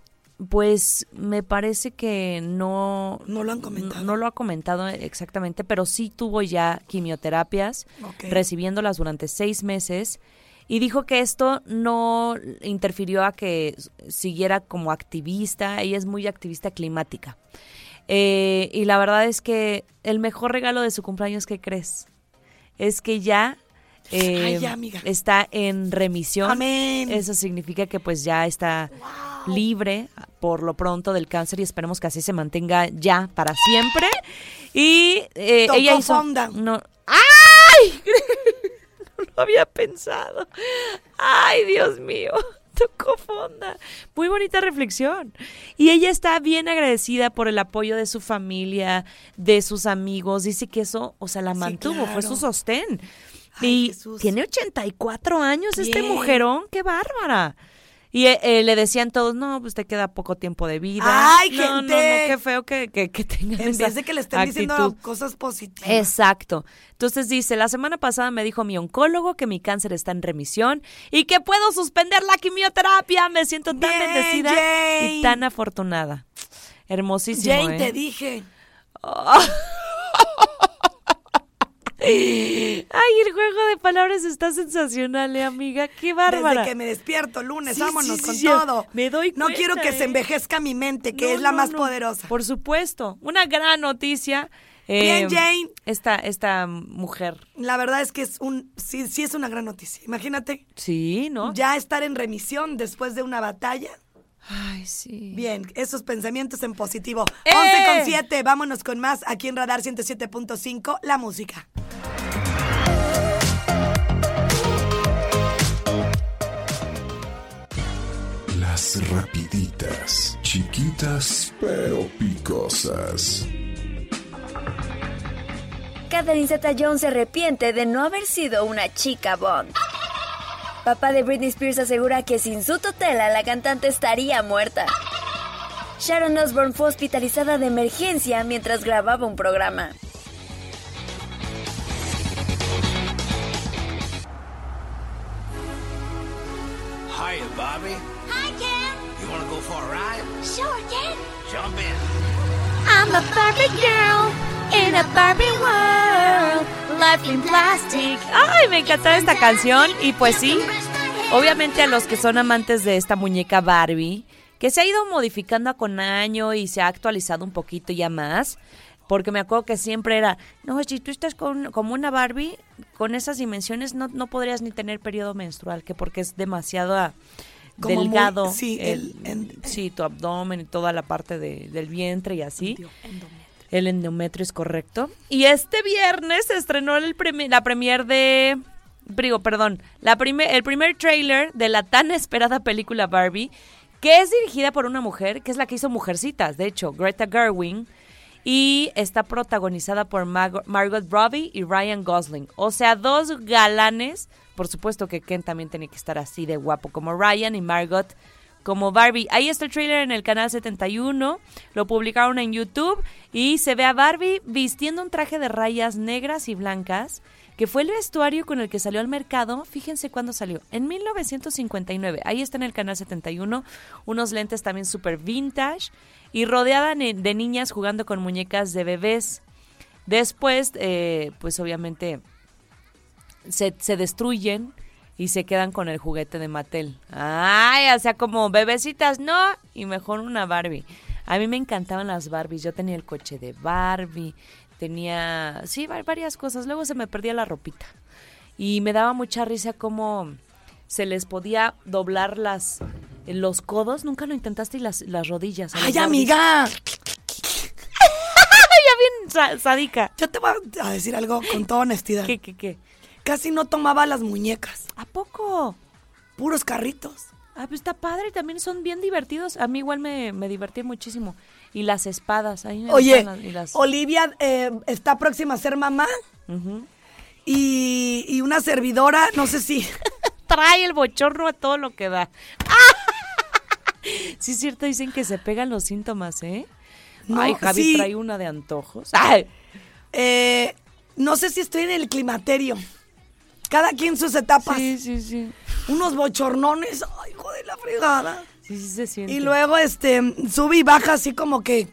pues me parece que no... No lo han comentado. No, lo ha comentado exactamente, pero sí tuvo ya quimioterapias, recibiéndolas durante seis meses, y dijo que esto no interfirió a que siguiera como activista, ella es muy activista climática. Eh, y la verdad es que el mejor regalo de su cumpleaños, ¿qué crees? Es que ya... eh, Ay, ya, amiga. está en remisión. Amén. Eso significa que pues ya está libre por lo pronto del cáncer y esperemos que así se mantenga ya para siempre. Y eh, ella hizo... fonda. No, ¡Ay! no lo había pensado. ¡Ay, Dios mío! Tocó fonda. Muy bonita reflexión. Y ella está bien agradecida por el apoyo de su familia, de sus amigos. Dice que eso, o sea, la mantuvo, fue claro. su sostén. Ay, y Jesús. tiene 84 años este mujerón, qué bárbara. Y eh, eh, le decían todos, no, pues te queda poco tiempo de vida. ¡Ay, no, No, no, gente! qué feo que, que, que tengan En esa vez de que le estén diciendo cosas positivas. Exacto. Entonces dice, la semana pasada me dijo mi oncólogo que mi cáncer está en remisión y que puedo suspender la quimioterapia. Me siento tan Bien, bendecida Jane. y tan afortunada. Hermosísimo. Jane, ¿eh? te dije. Ay, el juego de palabras está sensacional, ¿eh, amiga. Qué bárbara. Desde que me despierto lunes, Sí, vámonos sí, con todo. me doy No cuenta, quiero que ¿eh? se envejezca mi mente, que No, es la no, más no. poderosa. Por supuesto. Una gran noticia Bien, Eh, Jane. Esta, esta mujer. La verdad es que es un, sí, sí es una gran noticia. Imagínate Sí, ¿no? ya estar en remisión después de una batalla. Ay, sí. Bien, esos pensamientos en positivo. ¡Eh! 11 con 7, vámonos con más aquí en Radar 107.5, la música. Las rapiditas, chiquitas pero picosas. Catherine Zeta-Jones se arrepiente de no haber sido una chica Bond. Papá de Britney Spears asegura que sin su tutela la cantante estaría muerta. Sharon Osbourne fue hospitalizada de emergencia mientras grababa un programa. Hiya, Bobby. Hi, Ken. You want to go for a ride? Sure, Ken. Jump in. I'm a Barbie girl in a Barbie world. Life in plastic. Ay, me encantaba esta canción y pues sí, obviamente a los que son amantes de esta muñeca Barbie, que se ha ido modificando con año y se ha actualizado un poquito ya más, porque me acuerdo que siempre era, no, si tú estás con, como una Barbie, con esas dimensiones no, no podrías ni tener periodo menstrual, que porque es demasiado ah, muy- delgado. sí, el- sí, tu abdomen y toda la parte de- del vientre y así. El endometrio es correcto. Y este viernes se estrenó el la premier de... Digo, perdón, la prime- el primer trailer de la tan esperada película Barbie, que es dirigida por una mujer, que es la que hizo Mujercitas, de hecho, Greta Gerwig, y está protagonizada por Margot Robbie y Ryan Gosling. O sea, dos galanes. Por supuesto que Ken también tiene que estar así de guapo como Ryan y Margot como Barbie. Ahí está el trailer en el canal 71. Lo publicaron en YouTube y se ve a Barbie vistiendo un traje de rayas negras y blancas, que fue el vestuario con el que salió al mercado. Fíjense cuándo salió. En 1959. Ahí está en el canal 71. Unos lentes también súper vintage y rodeada de niñas jugando con muñecas de bebés. Después, eh, pues obviamente se destruyen y se quedan con el juguete de Mattel. Ay, o sea, como bebecitas, no, y mejor una Barbie. A mí me encantaban las Barbies. Yo tenía el coche de Barbie, tenía, sí, va- varias cosas. Luego se me perdía la ropita. Y me daba mucha risa cómo se les podía doblar las los codos. Nunca lo intentaste y las, las rodillas. ¡Ay, amiga! ya bien sadica. Yo te voy a decir algo con toda honestidad. ¿Qué, qué, qué? Casi no tomaba las muñecas. ¿A poco? Puros carritos. Ah, pues está padre, también son bien divertidos. A mí igual me, me divertí muchísimo. Y las espadas, ahí me Oye, gustan las- y las- Olivia eh, está próxima a ser mamá. Ujú. Y, y una servidora, no sé si. Trae el bochorno a todo lo que da. Sí, es cierto, dicen que se pegan los síntomas, ¿eh? No, Ay, Javi sí. trae una de antojos. Ay, Eh, no sé si estoy en el climaterio. Cada quien sus etapas. sí, sí, sí. Unos bochornones. Ay, hijo de la fregada. Sí, sí se siente. Y luego, este, sube y baja así como que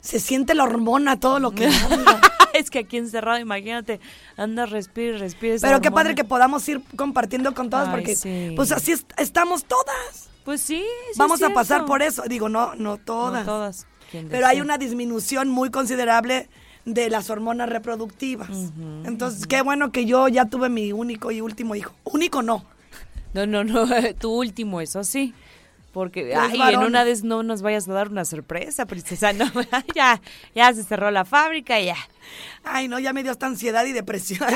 se siente la hormona, todo lo que anda. es que aquí encerrado, imagínate, andas, respira, respira. Pero qué hormona. padre que podamos ir compartiendo con todas Ay, porque, sí. pues así est- estamos todas. Pues sí, sí Vamos a pasar por eso. Digo, no, no No todas. todas. Quien Pero hay una disminución muy considerable de las hormonas reproductivas. Entonces, qué bueno que yo ya tuve mi único y último hijo. Único no. No, no, no, tu último, eso sí. Porque, ay, en una vez no nos vayas a dar una sorpresa, princesa. No, ya, ya se cerró la fábrica, ya. Ay, no, ya me dio hasta ansiedad y depresión.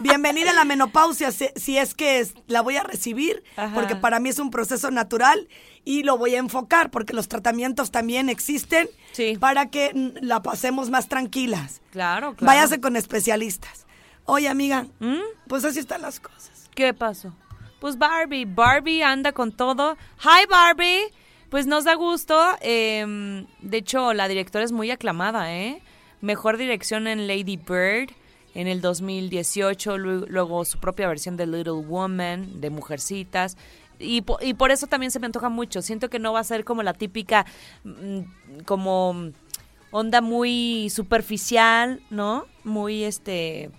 Bienvenida a la menopausia, si, si es que es- la voy a recibir, Ajá. porque para mí es un proceso natural y lo voy a enfocar, porque los tratamientos también existen Sí. para que la pasemos más tranquilas. Claro, claro. Váyase con especialistas. Oye, amiga, ¿Mm? pues así están las cosas. ¿Qué pasó? Pues Barbie, Barbie anda con todo. Hi Barbie, pues nos da gusto. eh, de hecho, la directora es muy aclamada, ¿eh? Mejor dirección en Lady Bird en el 2018, lu- luego su propia versión de Little Woman, de Mujercitas. Y, po- y por eso también se me antoja mucho. Siento que no va a ser como la típica, mm, como onda muy superficial, ¿no? Muy este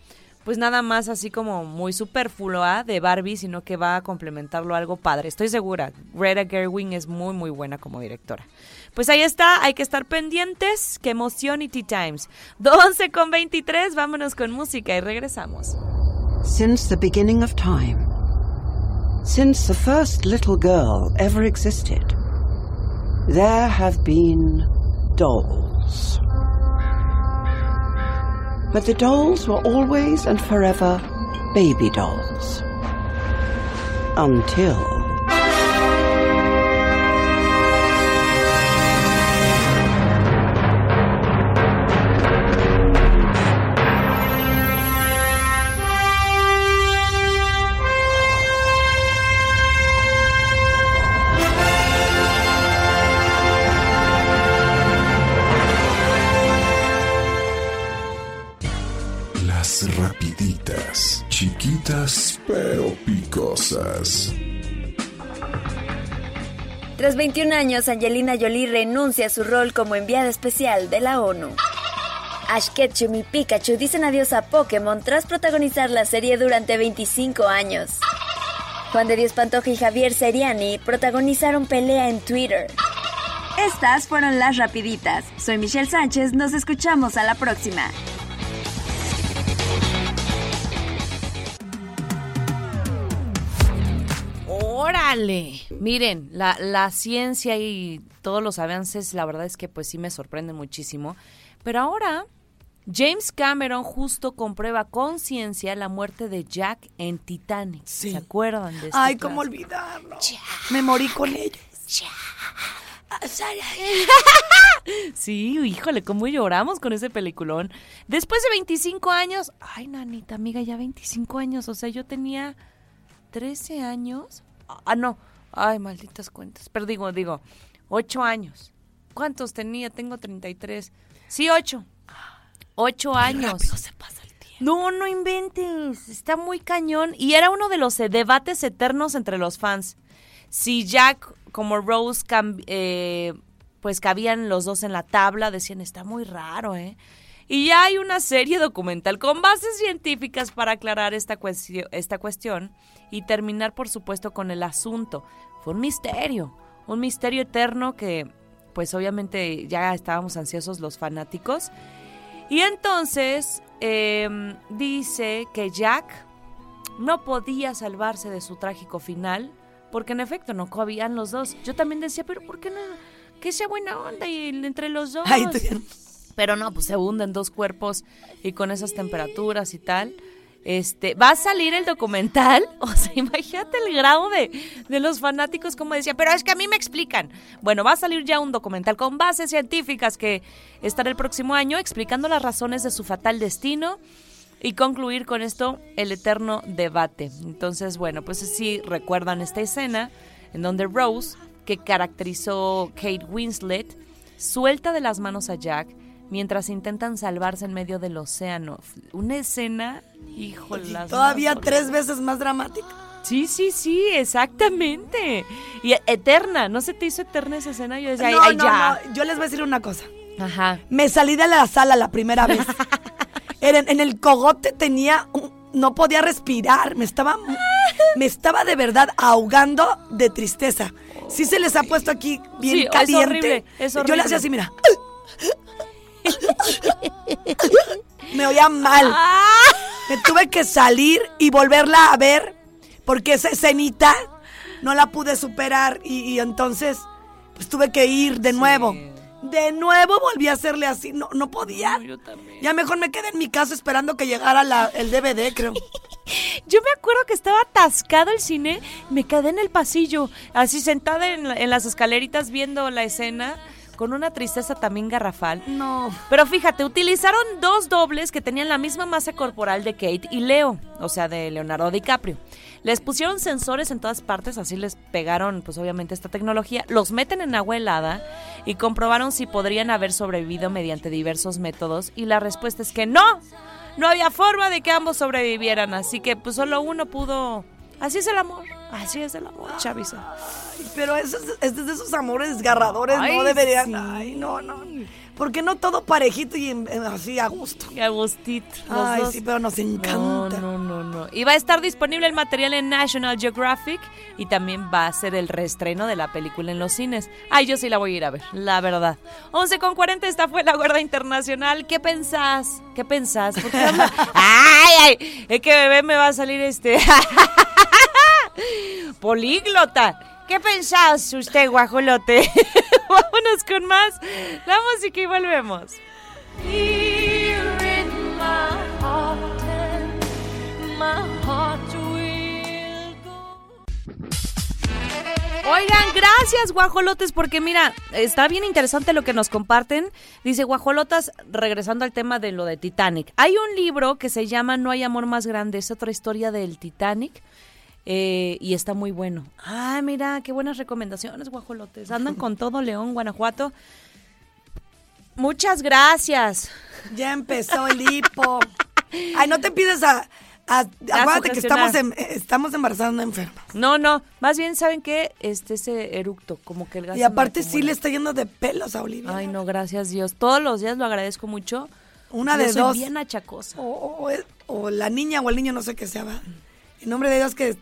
pues nada más así como muy superflua de Barbie, sino que va a complementarlo a algo padre. Estoy segura. Greta Gerwig es muy, muy buena como directora. Pues ahí está, hay que estar pendientes. Qué emoción Tea Times. 12 con 23, vámonos con música y regresamos. Since the beginning of time, since the first little girl ever existed, there have been dolls. But the dolls were always and forever baby dolls. Until. Tras 21 años, Angelina Jolie renuncia a su rol como enviada especial de la ONU. Ash Ketchum y Pikachu dicen adiós a Pokémon tras protagonizar la serie durante 25 años. Juan de Dios Pantoja y Javier Seriani protagonizaron pelea en Twitter. Estas fueron las rapiditas. Soy Michelle Sánchez, nos escuchamos a la próxima. Miren, la, la ciencia y todos los avances, la verdad es que pues sí me sorprenden muchísimo. Pero ahora, James Cameron justo comprueba con ciencia la muerte de Jack en Titanic. ¿Se acuerdan de este Ay, clásico? cómo olvidarlo. Me morí con ellos. Sí, híjole, cómo lloramos con ese peliculón. Después de 25 años, ay, nanita, amiga, ya 25 años, o sea, yo tenía 13 años. Ah, no, ay, malditas cuentas. Pero digo, digo, 8 años. ¿Cuántos tenía? Tengo 33. Sí, 8. 8 años. No, no inventes, está muy cañón. Y era uno de los eh, debates eternos entre los fans. Si Jack como Rose, eh, pues cabían los dos en la tabla, decían, está muy raro, ¿eh? Y ya hay una serie documental con bases científicas para aclarar esta, cuestio- esta cuestión y terminar, por supuesto, con el asunto. Fue un misterio, un misterio eterno que, pues obviamente ya estábamos ansiosos los fanáticos. Y entonces em, dice que Jack no podía salvarse de su trágico final, porque en efecto no cabían los dos. Yo también decía, pero ¿por qué no? Que sea buena onda y entre los dos. Ay, tú- Pero no, pues se hunden dos cuerpos y con esas temperaturas y tal. Este, va a salir el documental. O sea, imagínate el grado de, de los fanáticos, como decía, pero es que a mí me explican. Bueno, va a salir ya un documental con bases científicas que estará el próximo año explicando las razones de su fatal destino y concluir con esto el eterno debate. Entonces, bueno, pues sí recuerdan esta escena en donde Rose, que caracterizó Kate Winslet, suelta de las manos a Jack mientras intentan salvarse en medio del océano. Una escena, híjole. Todavía más tres veces más dramática. Sí, sí, sí, exactamente. Y eterna, ¿no se te hizo eterna esa escena? Yo decía, ay, No, ay, no, ya. no, Yo les voy a decir una cosa. Ajá. Me salí de la sala la primera vez. en, en el cogote tenía un- no podía respirar, me estaba me estaba de verdad ahogando de tristeza. Sí se les ha puesto aquí bien Sí, es caliente. horrible, es Yo le hacía así, mira. me oía mal. Me tuve que salir y volverla a ver porque esa escenita no la pude superar y, y entonces pues tuve que ir de nuevo. De nuevo volví a hacerle así, no, no podía. Ya mejor me quedé en mi casa esperando que llegara la- el DVD, creo. Yo me acuerdo que estaba atascado el cine, me quedé en el pasillo, así sentada en, en las escaleritas viendo la escena, con una tristeza también garrafal. No. Pero fíjate, utilizaron dos dobles que tenían la misma masa corporal de Kate y Leo, o sea, de Leonardo DiCaprio. Les pusieron sensores en todas partes, así les pegaron, pues obviamente, esta tecnología. Los meten en agua helada y comprobaron si podrían haber sobrevivido mediante diversos métodos. Y la respuesta es que no, no había forma de que ambos sobrevivieran. Así que, pues solo uno pudo. Así es el amor, así es el amor, Chavisa. Pero eso es, es de esos amores desgarradores, Ay, no deberían. sí. Ay, no, no. ¿Por qué no todo parejito y así a gusto? Y Agustito. los Ay, dos. sí, pero nos No, encanta. no, no, no. Y va a estar disponible el material en National Geographic y también va a ser el reestreno de la película en los cines. Ay, yo sí la voy a ir a ver, la verdad. 11 con 40, esta fue la guarda internacional. ¿Qué pensás? ¿Qué pensás? ¿Por qué anda- ay, ay, es que bebé me va a salir este... Políglota. ¿Qué pensás usted, guajolote? Vámonos con más la música y volvemos. Oigan, gracias guajolotes, porque mira, está bien interesante lo que nos comparten. Dice guajolotas, regresando al tema de lo de Titanic. Hay un libro que se llama No hay amor más grande, es otra historia del Titanic. Eh, y está muy bueno. Ah, mira, qué buenas recomendaciones, guajolotes. Andan con todo León, Guanajuato. Muchas gracias. Ya empezó el hipo. Ay, no te pides a... a- acuérdate que estamos, em- eh, estamos embarazando enferma. No, no, más bien, ¿saben qué? Este ese eructo, como que el gas Y aparte sí le está yendo de pelos a Olivia. Ay, no, gracias Dios. Todos los días lo agradezco mucho. Una Yo de soy dos. bien achacosa. O, o- o la niña o el niño, no sé qué sea. va. En nombre de Dios que...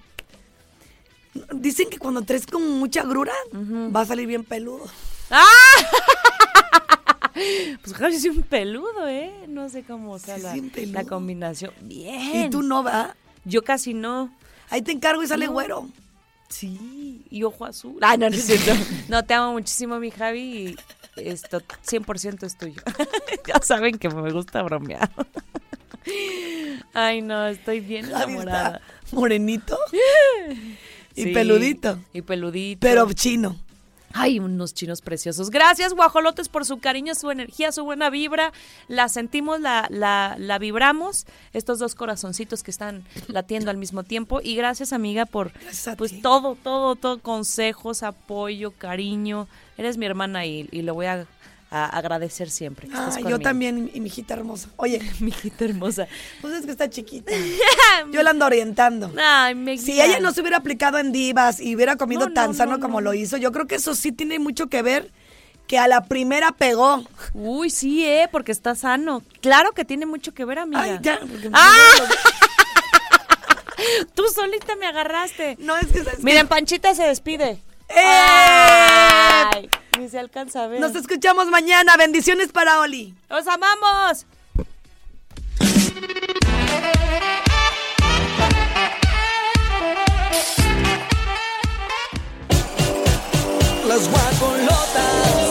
Dicen que cuando traes con mucha grura, va a salir bien peludo. ¡Ah! Pues casi soy un peludo, ¿eh? No sé cómo sea Sí, la, sí, combinación. Bien. Y tú no, va. Yo casi no. Ahí te encargo y sale No. güero. Sí, y ojo azul. Ah, no, no es cierto. No, te amo muchísimo, mi Javi, y esto 100% es tuyo. ya saben que me gusta bromear. Ay, no, estoy bien enamorada. morenito y Sí, peludito. Y peludito. Pero chino. Ay, unos chinos preciosos. Gracias, guajolotes, por su cariño, su energía, su buena vibra. La sentimos, la, la, la vibramos. Estos dos corazoncitos que están latiendo al mismo tiempo. Y gracias, amiga, por Gracias pues todo, todo, todo, consejos, apoyo, cariño. Eres mi hermana y, y lo voy a, a agradecer siempre. que Ay, yo también, y mi hijita hermosa. Oye, Mi hijita hermosa. pues es que está chiquita. Yo la ando orientando. Ay, me Si ella no se hubiera aplicado en divas y hubiera comido No, tan no, sano no, como lo hizo, yo creo que eso sí tiene mucho que ver que a la primera pegó. Uy, sí, eh, porque está sano. Claro que tiene mucho que ver, amiga. Ay, ya. porque ¡Ah! Tú solita me agarraste. No, es que... ¿sabes Miren, Panchita se despide. ¡Eh! Ay, ni se alcanza a ver. Nos escuchamos mañana. Bendiciones para Oli. ¡Los amamos! Las guacolotas.